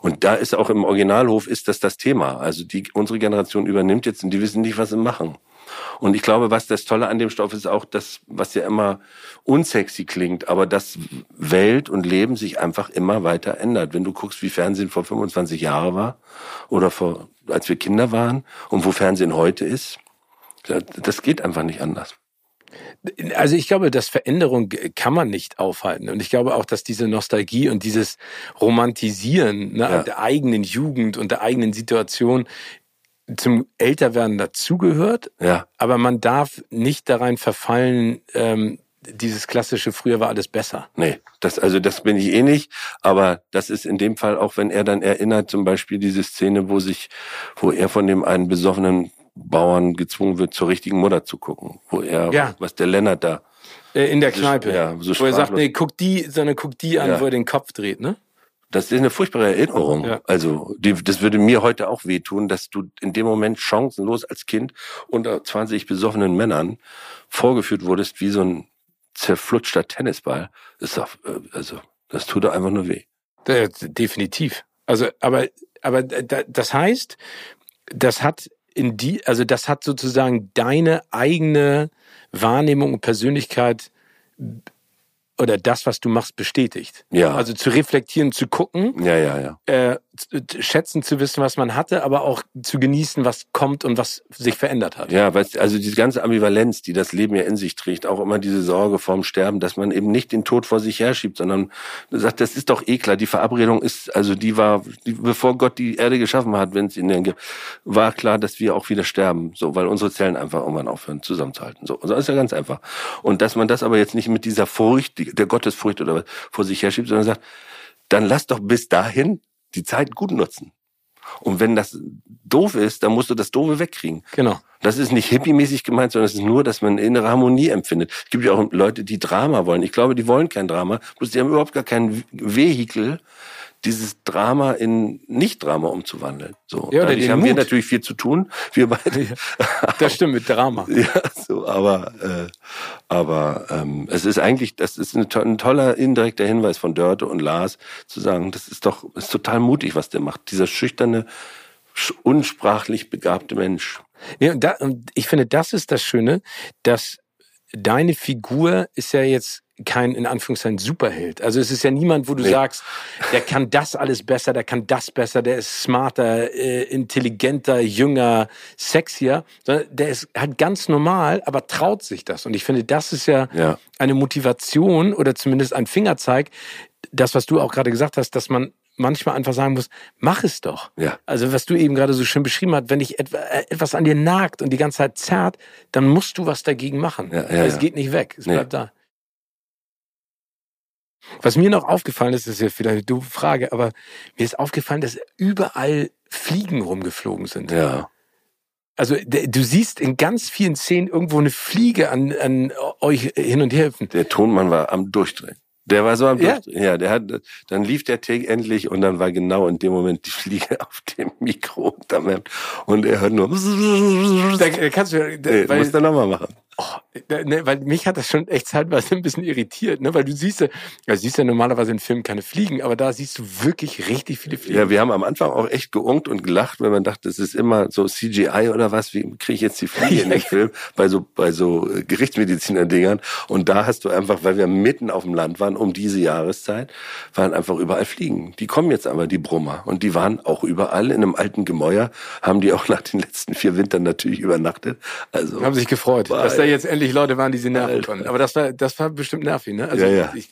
Speaker 2: Und da ist auch im Originalhof ist das das Thema. Also die, unsere Generation übernimmt jetzt und die wissen nicht, was sie machen. Und ich glaube, was das Tolle an dem Stoff ist, auch das, was ja immer unsexy klingt, aber dass Welt und Leben sich einfach immer weiter ändert. Wenn du guckst, wie Fernsehen vor 25 Jahren war oder vor, als wir Kinder waren und wo Fernsehen heute ist, das geht einfach nicht anders.
Speaker 1: Also ich glaube, dass Veränderung kann man nicht aufhalten. Und ich glaube auch, dass diese Nostalgie und dieses Romantisieren ne, ja. der eigenen Jugend und der eigenen Situation zum Älterwerden dazugehört.
Speaker 2: Ja.
Speaker 1: Aber man darf nicht darein verfallen, ähm, dieses klassische früher war alles besser.
Speaker 2: Nee, das, also das bin ich eh nicht, aber das ist in dem Fall auch, wenn er dann erinnert, zum Beispiel diese Szene, wo sich, wo er von dem einen besoffenen Bauern gezwungen wird, zur richtigen Mutter zu gucken, wo er, ja. was der Lennart da.
Speaker 1: Äh, in der Kneipe. Ja, so wo er sagt, nee, guck die, sondern guck die an, ja. wo er den Kopf dreht, ne?
Speaker 2: Das ist eine furchtbare Erinnerung. Ja. Also, die, das würde mir heute auch wehtun, dass du in dem Moment chancenlos als Kind unter 20 besoffenen Männern vorgeführt wurdest wie so ein zerflutschter Tennisball. Das ist doch, äh, also, das tut doch einfach nur weh.
Speaker 1: Definitiv. Also, aber, aber das heißt, das hat in die, also das hat sozusagen deine eigene Wahrnehmung und Persönlichkeit oder das, was du machst, bestätigt.
Speaker 2: Ja.
Speaker 1: Also zu reflektieren, zu gucken.
Speaker 2: Ja, ja, ja.
Speaker 1: Äh, schätzen zu wissen, was man hatte, aber auch zu genießen, was kommt und was sich verändert hat.
Speaker 2: Ja, weil also diese ganze Ambivalenz, die das Leben ja in sich trägt, auch immer diese Sorge vorm Sterben, dass man eben nicht den Tod vor sich herschiebt, sondern sagt, das ist doch eh klar. Die Verabredung ist, also die war, die, bevor Gott die Erde geschaffen hat, wenn es in den gibt, war klar, dass wir auch wieder sterben, so, weil unsere Zellen einfach irgendwann aufhören zusammenzuhalten. So, das ist ja ganz einfach. Und dass man das aber jetzt nicht mit dieser Furcht, der Gottesfurcht oder was vor sich herschiebt, sondern sagt, dann lass doch bis dahin die Zeit gut nutzen. Und wenn das doof ist, dann musst du das Doofe wegkriegen.
Speaker 1: Genau.
Speaker 2: Das ist nicht hippie-mäßig gemeint, sondern es ist nur, dass man innere Harmonie empfindet. Es gibt ja auch Leute, die Drama wollen. Ich glaube, die wollen kein Drama, bloß die haben überhaupt gar kein Vehikel, dieses Drama in Nicht-Drama umzuwandeln. So,
Speaker 1: ja, dadurch
Speaker 2: haben Mut. wir natürlich viel zu tun, wir beide. Ja,
Speaker 1: das stimmt mit Drama.
Speaker 2: ja, so, aber äh, aber ähm, es ist eigentlich, das ist ein, ein toller indirekter Hinweis von Dörte und Lars zu sagen, das ist doch ist total mutig, was der macht. Dieser schüchterne, unsprachlich begabte Mensch.
Speaker 1: Ja, da, und ich finde, das ist das Schöne, dass deine Figur ist ja jetzt kein, in Anführungszeichen, Superheld. Also es ist ja niemand, wo du nee. sagst, der kann das alles besser, der kann das besser, der ist smarter, äh, intelligenter, jünger, sexier, sondern der ist halt ganz normal, aber traut sich das. Und ich finde, das ist ja,
Speaker 2: ja.
Speaker 1: eine Motivation oder zumindest ein Fingerzeig, das, was du auch gerade gesagt hast, dass man manchmal einfach sagen muss, mach es doch.
Speaker 2: Ja.
Speaker 1: Also was du eben gerade so schön beschrieben hast, wenn dich äh, etwas an dir nagt und die ganze Zeit zerrt, dann musst du was dagegen machen.
Speaker 2: Ja, ja,
Speaker 1: es geht nicht weg, es nee. bleibt da. Was mir noch aufgefallen ist, ist ja vielleicht eine doofe Frage, aber mir ist aufgefallen, dass überall Fliegen rumgeflogen sind.
Speaker 2: Ja.
Speaker 1: Also du siehst in ganz vielen Szenen irgendwo eine Fliege an, an euch hin und her hüpfen.
Speaker 2: Der Tonmann war am Durchdrehen. Der war so am ja. Durchdrehen. Ja, der hat, dann lief der Take endlich und dann war genau in dem Moment die Fliege auf dem Mikro und er hört nur.
Speaker 1: Da, kannst du,
Speaker 2: da, nee, weil, musst du nochmal machen.
Speaker 1: Oh, ne, weil mich hat das schon echt zeitweise ein bisschen irritiert, ne? Weil du siehst ja, also siehst ja normalerweise in Filmen keine Fliegen, aber da siehst du wirklich richtig viele Fliegen.
Speaker 2: Ja, wir haben am Anfang auch echt geungt und gelacht, wenn man dachte, es ist immer so CGI oder was, wie kriege ich jetzt die Fliege in den Film bei so bei so äh, Gerichtsmediziner-Dingern. Und da hast du einfach, weil wir mitten auf dem Land waren, um diese Jahreszeit, waren einfach überall Fliegen. Die kommen jetzt aber, die Brummer. Und die waren auch überall in einem alten Gemäuer, haben die auch nach den letzten vier Wintern natürlich übernachtet. Also
Speaker 1: haben sich gefreut, dass da jetzt endlich Leute waren, die sie nerven konnten. Aber das war, das war bestimmt nervig, ne?
Speaker 2: Also ja, ja.
Speaker 1: Ich,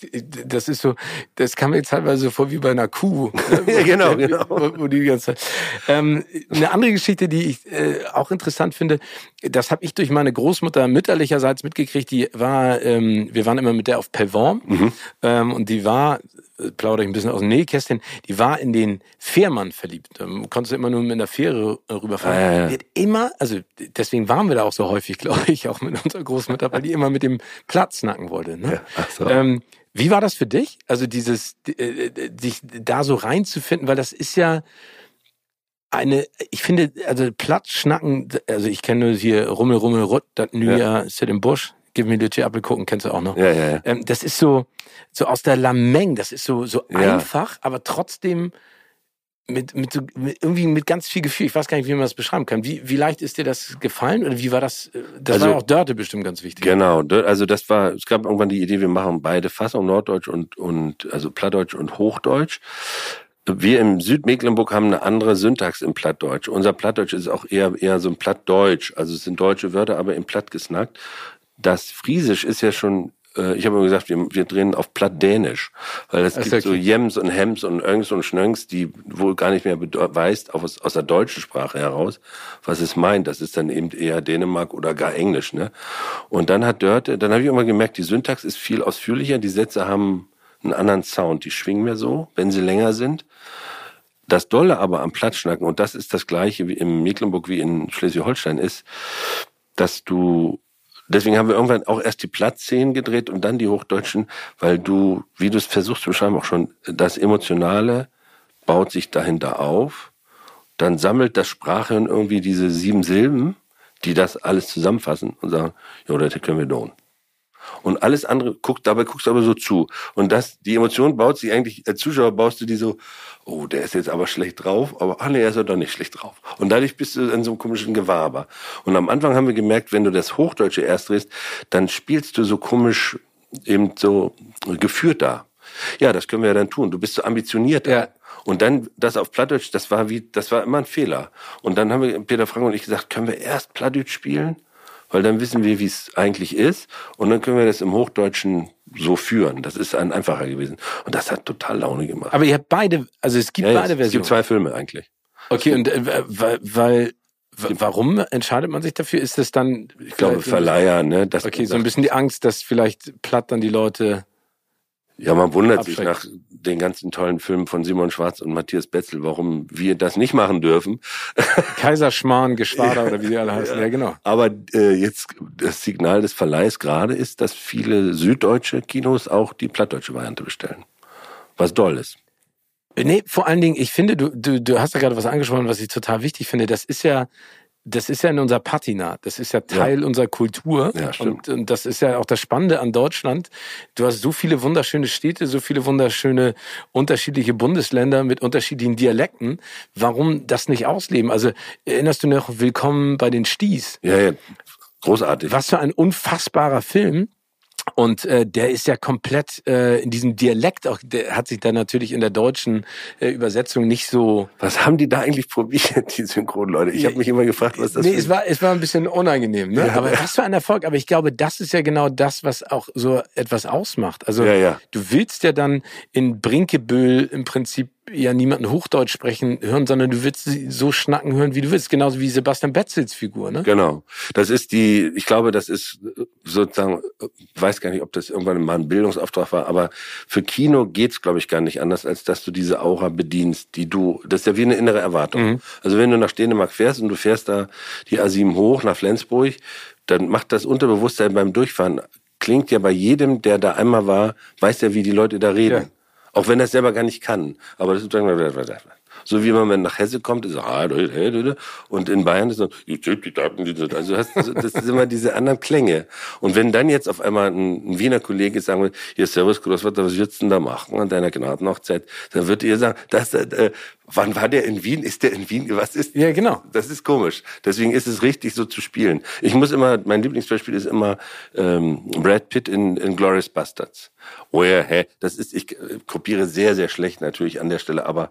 Speaker 1: das ist so, das kam mir teilweise so vor wie bei einer Kuh. Ne?
Speaker 2: ja, genau, genau.
Speaker 1: Wo, wo die ganze Zeit. Ähm, eine andere Geschichte, die ich äh, auch interessant finde, das habe ich durch meine Großmutter mütterlicherseits mitgekriegt. Die war, ähm, wir waren immer mit der auf Pavon mhm. ähm, und die war plaudere ich ein bisschen aus dem Nähkästchen, die war in den Fährmann verliebt. Da konntest du immer nur mit einer Fähre rüberfahren.
Speaker 2: Ja, ja, ja.
Speaker 1: Die hat immer, also deswegen waren wir da auch so häufig, glaube ich, auch mit unserer Großmutter, weil die immer mit dem Platz nacken wollte. Ne?
Speaker 2: Ja, ach so.
Speaker 1: ähm, wie war das für dich? Also dieses, äh, dich da so reinzufinden, weil das ist ja eine, ich finde, also Platz schnacken, also ich kenne nur hier Rummel, Rummel, Rutt, das New Jahr Sit im Busch, Give me the Apple gucken, kennst du auch noch.
Speaker 2: Ja, ja, ja.
Speaker 1: Ähm, das ist so, so aus der Lameng, das ist so, so
Speaker 2: Ja.
Speaker 1: einfach, aber trotzdem mit, mit, so, mit irgendwie mit ganz viel Gefühl. Ich weiß gar nicht, wie man das beschreiben kann. Wie, wie leicht ist dir das gefallen oder wie war das? äh, Das
Speaker 2: Also-
Speaker 1: war auch Dörte bestimmt ganz wichtig.
Speaker 2: Genau, also das war, es gab irgendwann die Idee, wir machen beide Fassungen, Norddeutsch und, und also Plattdeutsch und Hochdeutsch. Wir im Südmecklenburg haben eine andere Syntax im Plattdeutsch. Unser Plattdeutsch ist auch eher, eher so ein Plattdeutsch. Also es sind deutsche Wörter, aber im Platt gesnackt. Das Friesisch ist ja schon, äh, ich habe immer gesagt, wir, wir drehen auf Plattdänisch. Weil es gibt so
Speaker 1: okay.
Speaker 2: Jems und Hems und Öngs und Schnöngs, die wohl gar nicht mehr beweist, aus, aus der deutschen Sprache heraus, was es meint. Das ist dann eben eher Dänemark oder gar Englisch. Ne? Und dann hat Dörte, dann habe ich immer gemerkt, die Syntax ist viel ausführlicher, die Sätze haben einen anderen Sound, die schwingen mehr so, wenn sie länger sind. Das Dolle aber am Plattschnacken, und das ist das gleiche wie in Mecklenburg wie in Schleswig-Holstein, ist, dass du, deswegen haben wir irgendwann auch erst die Plattszenen gedreht und dann die Hochdeutschen, weil du, wie du es versuchst zu beschreiben, auch schon, das Emotionale baut sich dahinter auf, dann sammelt das Sprachhirn irgendwie diese sieben Silben, die das alles zusammenfassen und sagen, ja, das können wir tun. Und alles andere guckt, dabei guckst du aber so zu. Und das, die Emotion baut sich eigentlich, als Zuschauer baust du die so, oh, der ist jetzt aber schlecht drauf, aber ach nee, er ist ja doch nicht schlecht drauf. Und dadurch bist du in so einem komischen Gewaber. Und am Anfang haben wir gemerkt, wenn du das Hochdeutsche erst drehst, dann spielst du so komisch, eben so geführt da. Ja, das können wir ja dann tun. Du bist so ambitioniert.
Speaker 1: Ja.
Speaker 2: Und dann das auf Plattdeutsch, das war wie, das war immer ein Fehler. Und dann haben wir, Peter Frank und ich gesagt, können wir erst Plattdeutsch spielen? Weil dann wissen wir, wie es eigentlich ist. Und dann können wir das im Hochdeutschen so führen. Das ist ein einfacher gewesen. Und das hat total Laune gemacht.
Speaker 1: Aber ihr habt beide, also es gibt
Speaker 2: Ja,
Speaker 1: beide
Speaker 2: es
Speaker 1: Versionen.
Speaker 2: gibt zwei Filme eigentlich.
Speaker 1: okay, und äh, weil, weil warum entscheidet man sich dafür? Ist das dann,
Speaker 2: Ich glaube, Verleiher, ne? Das
Speaker 1: Okay, so ein bisschen die Angst, dass vielleicht platt dann die Leute.
Speaker 2: Ja, man wundert sich nach
Speaker 1: Abschreckt.
Speaker 2: den ganzen tollen Filmen von Simon Schwarz und Matthias Betzel, warum wir das nicht machen dürfen.
Speaker 1: Kaiserschmarrn, Geschwader oder wie die alle heißen. Ja, genau.
Speaker 2: Aber äh, jetzt das Signal des Verleihs gerade ist, dass viele süddeutsche Kinos auch die plattdeutsche Variante bestellen. Was doll ist.
Speaker 1: Nee, vor allen Dingen, ich finde, du, du, du hast ja gerade was angesprochen, was ich total wichtig finde. Das ist ja, das ist ja in unserer Patina. Das ist ja Teil unserer Kultur.
Speaker 2: Ja, stimmt.
Speaker 1: Und, und das ist ja auch das Spannende an Deutschland. Du hast so viele wunderschöne Städte, so viele wunderschöne unterschiedliche Bundesländer mit unterschiedlichen Dialekten. Warum das nicht ausleben? Also erinnerst du noch Willkommen bei den Sties?
Speaker 2: Ja, ja, großartig.
Speaker 1: Was für ein unfassbarer Film. Und äh, der ist ja komplett äh, in diesem Dialekt, auch der hat sich dann natürlich in der deutschen äh, Übersetzung nicht so.
Speaker 2: Was haben die da eigentlich probiert, die Synchronleute? Ich habe mich immer gefragt, was das
Speaker 1: nee,
Speaker 2: für-
Speaker 1: es war, es war ein bisschen unangenehm, ne?
Speaker 2: Ja.
Speaker 1: Aber was für ein Erfolg. Aber ich glaube, das ist ja genau das, was auch so etwas ausmacht. Also
Speaker 2: Ja, ja.
Speaker 1: du willst ja dann in Brinkebüll im Prinzip ja niemanden Hochdeutsch sprechen hören, sondern du willst sie so schnacken hören, wie du willst. Genauso wie Sebastian Betzels Figur, ne?
Speaker 2: Genau. Das ist die, ich glaube, das ist sozusagen, weiß gar nicht, ob das irgendwann mal ein Bildungsauftrag war, aber für Kino geht's, glaube ich, gar nicht anders, als dass du diese Aura bedienst, die du, das ist ja wie eine innere Erwartung.
Speaker 1: Mhm.
Speaker 2: Also wenn du nach Dänemark fährst und du fährst da die A7 hoch nach Flensburg, dann macht das Unterbewusstsein beim Durchfahren, klingt ja bei jedem, der da einmal war, weiß ja, wie die Leute da reden.
Speaker 1: Ja.
Speaker 2: Auch wenn er es selber gar nicht kann. Aber das ist So wie man nach Hesse kommt, ist ah, und in Bayern ist so, also hast, das ist immer diese anderen Klänge. Und wenn dann jetzt auf einmal ein, ein Wiener Kollege sagen will, hier Servus Großvater, was würdest du denn da machen an deiner Gnadenhochzeit? Dann wird ihr sagen, das, äh, wann war der in Wien? Ist der in Wien? Was ist?
Speaker 1: Ja, genau.
Speaker 2: Das ist komisch. Deswegen ist es richtig, so zu spielen. Ich muss immer, mein Lieblingsbeispiel ist immer ähm, Brad Pitt in, in Glorious Bastards. Oh ja, hä? Das ist, ich äh, kopiere sehr, sehr schlecht natürlich an der Stelle, aber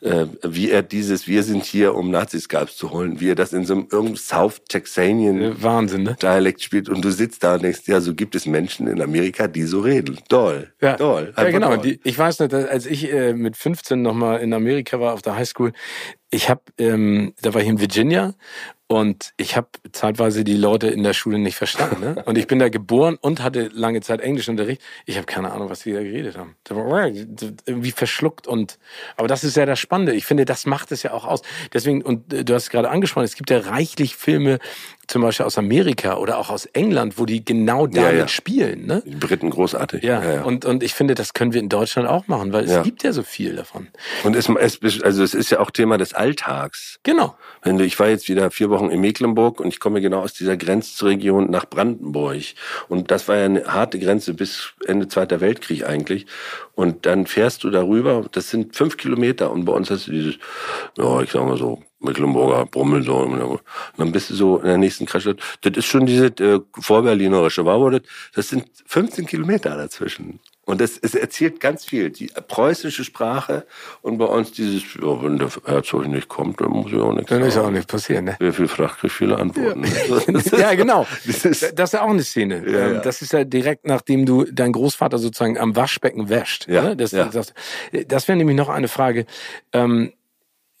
Speaker 2: äh, wie er dieses Wir sind hier, um Nazi-Skalps zu holen, wie er das in so einem irgendeinem South Texanian
Speaker 1: Wahnsinn, ne?
Speaker 2: Dialekt spielt und du sitzt da und denkst, ja, so gibt es Menschen in Amerika, die so reden. Doll,
Speaker 1: ja.
Speaker 2: doll.
Speaker 1: Ja, genau. Die, ich weiß nicht, als ich äh, mit 15 nochmal in Amerika war auf der Highschool, ich habe, ähm, da war ich in Virginia und ich habe zeitweise die Leute in der Schule nicht verstanden. Ne? Und ich bin da geboren und hatte lange Zeit Englischunterricht. Ich habe keine Ahnung, was die da geredet haben. Irgendwie verschluckt und aber das ist ja das Spannende. Ich finde, das macht es ja auch aus. Deswegen, und du hast es gerade angesprochen, es gibt ja reichlich Filme, zum Beispiel aus Amerika oder auch aus England, wo die genau damit ja, ja. spielen. Ne?
Speaker 2: Die Briten großartig.
Speaker 1: Ja, ja, Und, und ich finde, das können wir in Deutschland auch machen, weil es gibt ja so viel davon.
Speaker 2: Und es, es, also es ist ja auch Thema des Alltags.
Speaker 1: Genau.
Speaker 2: Wenn du, ich war jetzt wieder vier Wochen in Mecklenburg und ich komme genau aus dieser Grenzregion nach Brandenburg. Und das war ja eine harte Grenze bis Ende Zweiter Weltkrieg eigentlich. Und dann fährst du darüber, das sind fünf Kilometer und bei uns hast du dieses, ja, ich sag mal so, Mecklenburger Brummel so. Und dann bist du so in der nächsten Kreisstadt. Das ist schon diese äh, vorberlinerische, war das? Das sind 15 Kilometer dazwischen. Und das, es erzählt ganz viel. Die preußische Sprache und bei uns dieses, ja, wenn der Herzog nicht kommt, dann muss ja auch nichts
Speaker 1: Dann ist auch nichts passieren, ne?
Speaker 2: Wer viel fragt, kriegt viele Antworten.
Speaker 1: Ja, ja genau. Das ist, das ist ja auch eine Szene. Ja, ähm, ja. Das ist ja direkt nachdem du dein Großvater sozusagen am Waschbecken wäscht. Ja, ne? das, ja. das, das wäre nämlich noch eine Frage. Ähm,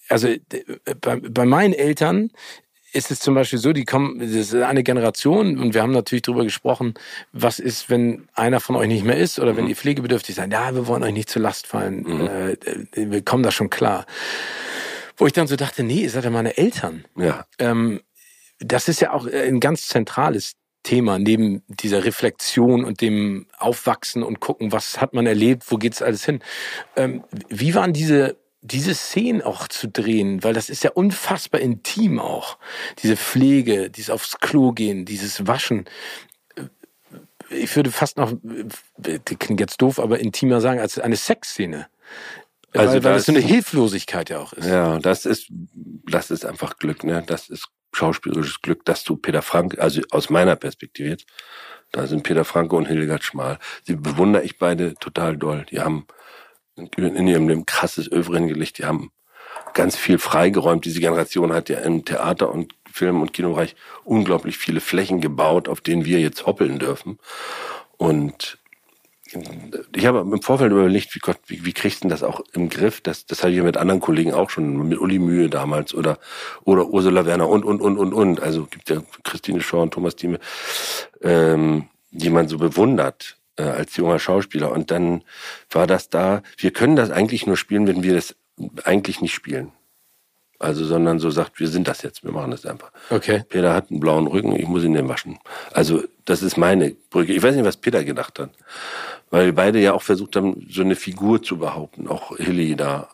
Speaker 1: also bei, bei meinen Eltern ist es zum Beispiel so, die kommen, das ist eine Generation und wir haben natürlich darüber gesprochen, was ist, wenn einer von euch nicht mehr ist oder mhm. wenn ihr pflegebedürftig seid. Ja, wir wollen euch nicht zur Last fallen. Mhm. Äh, wir kommen da schon klar. Wo ich dann so dachte, nee, ihr seid ja meine Eltern.
Speaker 2: Ja.
Speaker 1: Ähm, das ist ja auch ein ganz zentrales Thema neben dieser Reflexion und dem Aufwachsen und gucken, was hat man erlebt, wo geht's alles hin. Ähm, wie waren diese diese Szenen auch zu drehen, weil das ist ja unfassbar intim auch. Diese Pflege, dieses aufs Klo gehen, dieses Waschen. Ich würde fast noch, das klingt jetzt doof, aber intimer sagen, als eine Sexszene. Also weil, weil das so eine Hilflosigkeit ja auch ist.
Speaker 2: Ja, das ist, das ist einfach Glück, ne? Das ist schauspielerisches Glück, dass du Peter Frank, also aus meiner Perspektive jetzt, da sind Peter Franke und Hildegard Schmal. Die bewundere ich beide total doll. Die haben in ihrem Leben krasses Övre hingelegt. Die haben ganz viel freigeräumt. Diese Generation hat ja im Theater und Film- und Kinobereich unglaublich viele Flächen gebaut, auf denen wir jetzt hoppeln dürfen. Und ich habe im Vorfeld überlegt, wie Gott, wie, wie kriegst du das auch im Griff? Das, das hatte ich ja mit anderen Kollegen auch schon, mit Uli Mühe damals oder, oder Ursula Werner und, und, und, und, und. Also gibt ja Christine Schor und Thomas Thieme, ähm, die man so bewundert äh, als junger Schauspieler. Und dann war das da, wir können das eigentlich nur spielen, wenn wir das eigentlich nicht spielen. Also, sondern so sagt, wir sind das jetzt, wir machen das einfach.
Speaker 1: Okay.
Speaker 2: Peter hat einen blauen Rücken, ich muss ihn den waschen. Also, das ist meine Brücke. Ich weiß nicht, was Peter gedacht hat. Weil wir beide ja auch versucht haben, so eine Figur zu behaupten, auch Hilly da.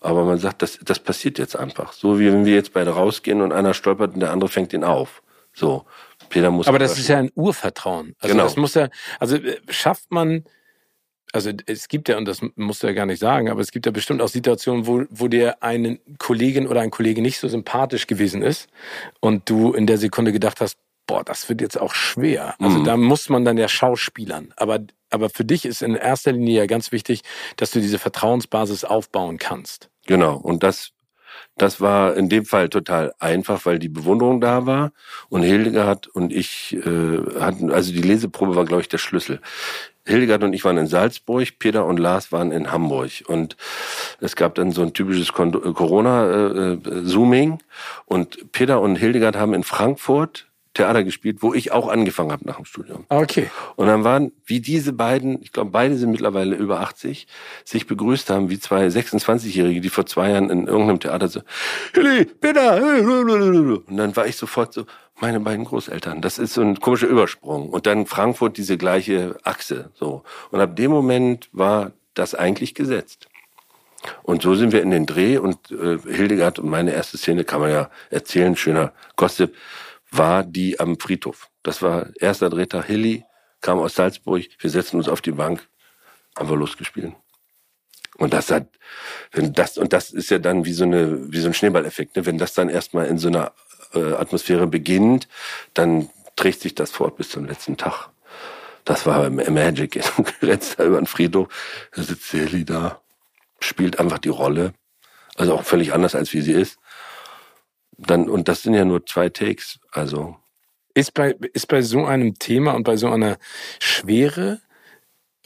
Speaker 2: Aber man sagt, das, das passiert jetzt einfach. So wie wenn wir jetzt beide rausgehen und einer stolpert und der andere fängt ihn auf. So. Peter muss.
Speaker 1: Aber das ist ja ein Urvertrauen. Also genau. das muss ja, also äh, schafft man, also es gibt ja, und das musst du ja gar nicht sagen, aber es gibt ja bestimmt auch Situationen, wo, wo dir eine Kollegin oder ein Kollege nicht so sympathisch gewesen ist und du in der Sekunde gedacht hast, boah, das wird jetzt auch schwer. Also mhm. da muss man dann ja schauspielern. Aber, aber für dich ist in erster Linie ja ganz wichtig, dass du diese Vertrauensbasis aufbauen kannst.
Speaker 2: Genau. Und das das war in dem Fall total einfach, weil die Bewunderung da war. Und Hildegard und ich äh, hatten, also die Leseprobe war, glaube ich, der Schlüssel. Hildegard und ich waren in Salzburg, Peter und Lars waren in Hamburg. Und es gab dann so ein typisches Corona-Zooming äh, äh, und Peter und Hildegard haben in Frankfurt Theater gespielt, wo ich auch angefangen habe nach dem Studium.
Speaker 1: Okay.
Speaker 2: Und dann waren, wie diese beiden, ich glaube, beide sind mittlerweile über 80, sich begrüßt haben, wie zwei 26-Jährige, die vor zwei Jahren in irgendeinem Theater so, Hilly, Peter! Und dann war ich sofort so, meine beiden Großeltern. Das ist so ein komischer Übersprung. Und dann Frankfurt diese gleiche Achse, so. Und ab dem Moment war das eigentlich gesetzt. Und so sind wir in den Dreh und äh, Hildegard und meine erste Szene kann man ja erzählen, schöner Gossip, war die am Friedhof. Das war erster Drehtag, Hilly kam aus Salzburg, wir setzen uns auf die Bank, haben wir losgespielt. Und das hat, wenn das, und das ist ja dann wie so eine, wie so ein Schneeballeffekt, ne? Wenn das dann erstmal in so einer äh, Atmosphäre beginnt, dann trägt sich das fort bis zum letzten Tag. Das war Magic. Da über den Friedhof, da sitzt Sally da, spielt einfach die Rolle. Also auch völlig anders, als wie sie ist. Dann, und das sind ja nur zwei Takes, also.
Speaker 1: Ist bei, ist bei so einem Thema und bei so einer Schwere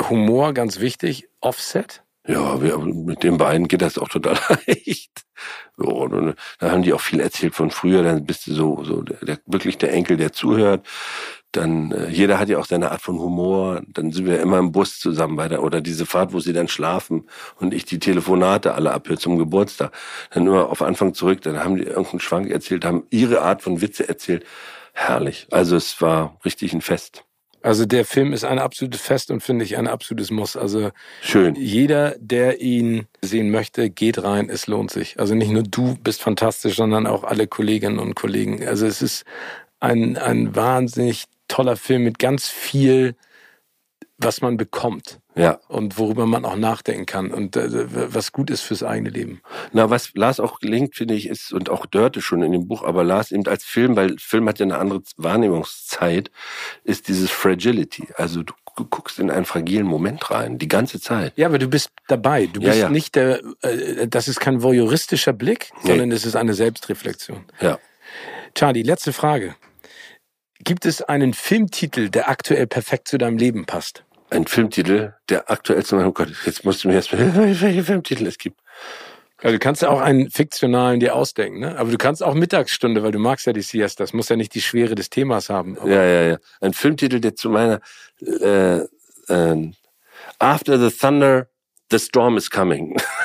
Speaker 1: Humor ganz wichtig? Offset?
Speaker 2: Ja, wir, mit den beiden geht das auch total leicht. So, da haben die auch viel erzählt von früher. Dann bist du so, so der, wirklich der Enkel, der zuhört. Dann äh, jeder hat ja auch seine Art von Humor. Dann sind wir immer im Bus zusammen bei der oder diese Fahrt, wo sie dann schlafen und ich die Telefonate alle abhöre zum Geburtstag. Dann immer auf Anfang zurück. Dann haben die irgendeinen Schwank erzählt, haben ihre Art von Witze erzählt. Herrlich. Also es war richtig ein Fest.
Speaker 1: Also der Film ist ein absolutes Fest und finde ich ein absolutes Muss. Also
Speaker 2: schön.
Speaker 1: Jeder, der ihn sehen möchte, geht rein. Es lohnt sich. Also nicht nur du bist fantastisch, sondern auch alle Kolleginnen und Kollegen. Also es ist ein ein wahnsinnig toller Film mit ganz viel was man bekommt.
Speaker 2: Ja.
Speaker 1: Und worüber man auch nachdenken kann und äh, was gut ist fürs eigene Leben.
Speaker 2: Na, was Lars auch gelingt, finde ich, ist, und auch Dörte schon in dem Buch, aber Lars eben als Film, weil Film hat ja eine andere Wahrnehmungszeit, ist dieses Fragility. Also du, guckst in einen fragilen Moment rein, die ganze Zeit.
Speaker 1: Ja, aber du bist dabei. Du bist ja, ja. nicht der, äh, das ist kein voyeuristischer Blick, sondern nee. es ist eine Selbstreflexion.
Speaker 2: Ja.
Speaker 1: Charlie, letzte Frage. Gibt es einen Filmtitel, der aktuell perfekt zu deinem Leben passt?
Speaker 2: ein Filmtitel, der aktuell zu meinem, oh Gott, jetzt musst du mir erst mal, welche Filmtitel es gibt.
Speaker 1: Also du kannst ja auch einen fiktionalen dir ausdenken, ne? Aber du kannst auch Mittagsstunde, weil du magst ja die Siesta. Das muss ja nicht die Schwere des Themas haben.
Speaker 2: Ja, ja, ja. Ein Filmtitel, der zu meiner äh, äh, After the Thunder, the Storm is Coming.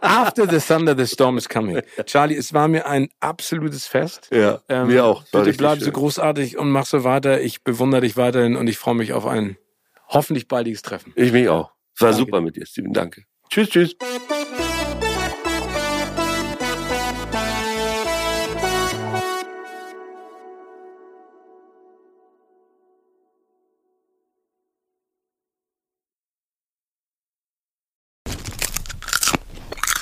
Speaker 1: After the Thunder, the Storm is Coming. Charlie, es war mir ein absolutes Fest.
Speaker 2: Ja, ähm, mir auch.
Speaker 1: Bitte bleib schön. so großartig und mach so weiter. Ich bewundere dich weiterhin und ich freue mich auf einen hoffentlich baldiges Treffen.
Speaker 2: Ich mich auch. Es war Danke. super mit dir, Steven. Danke. Tschüss, tschüss.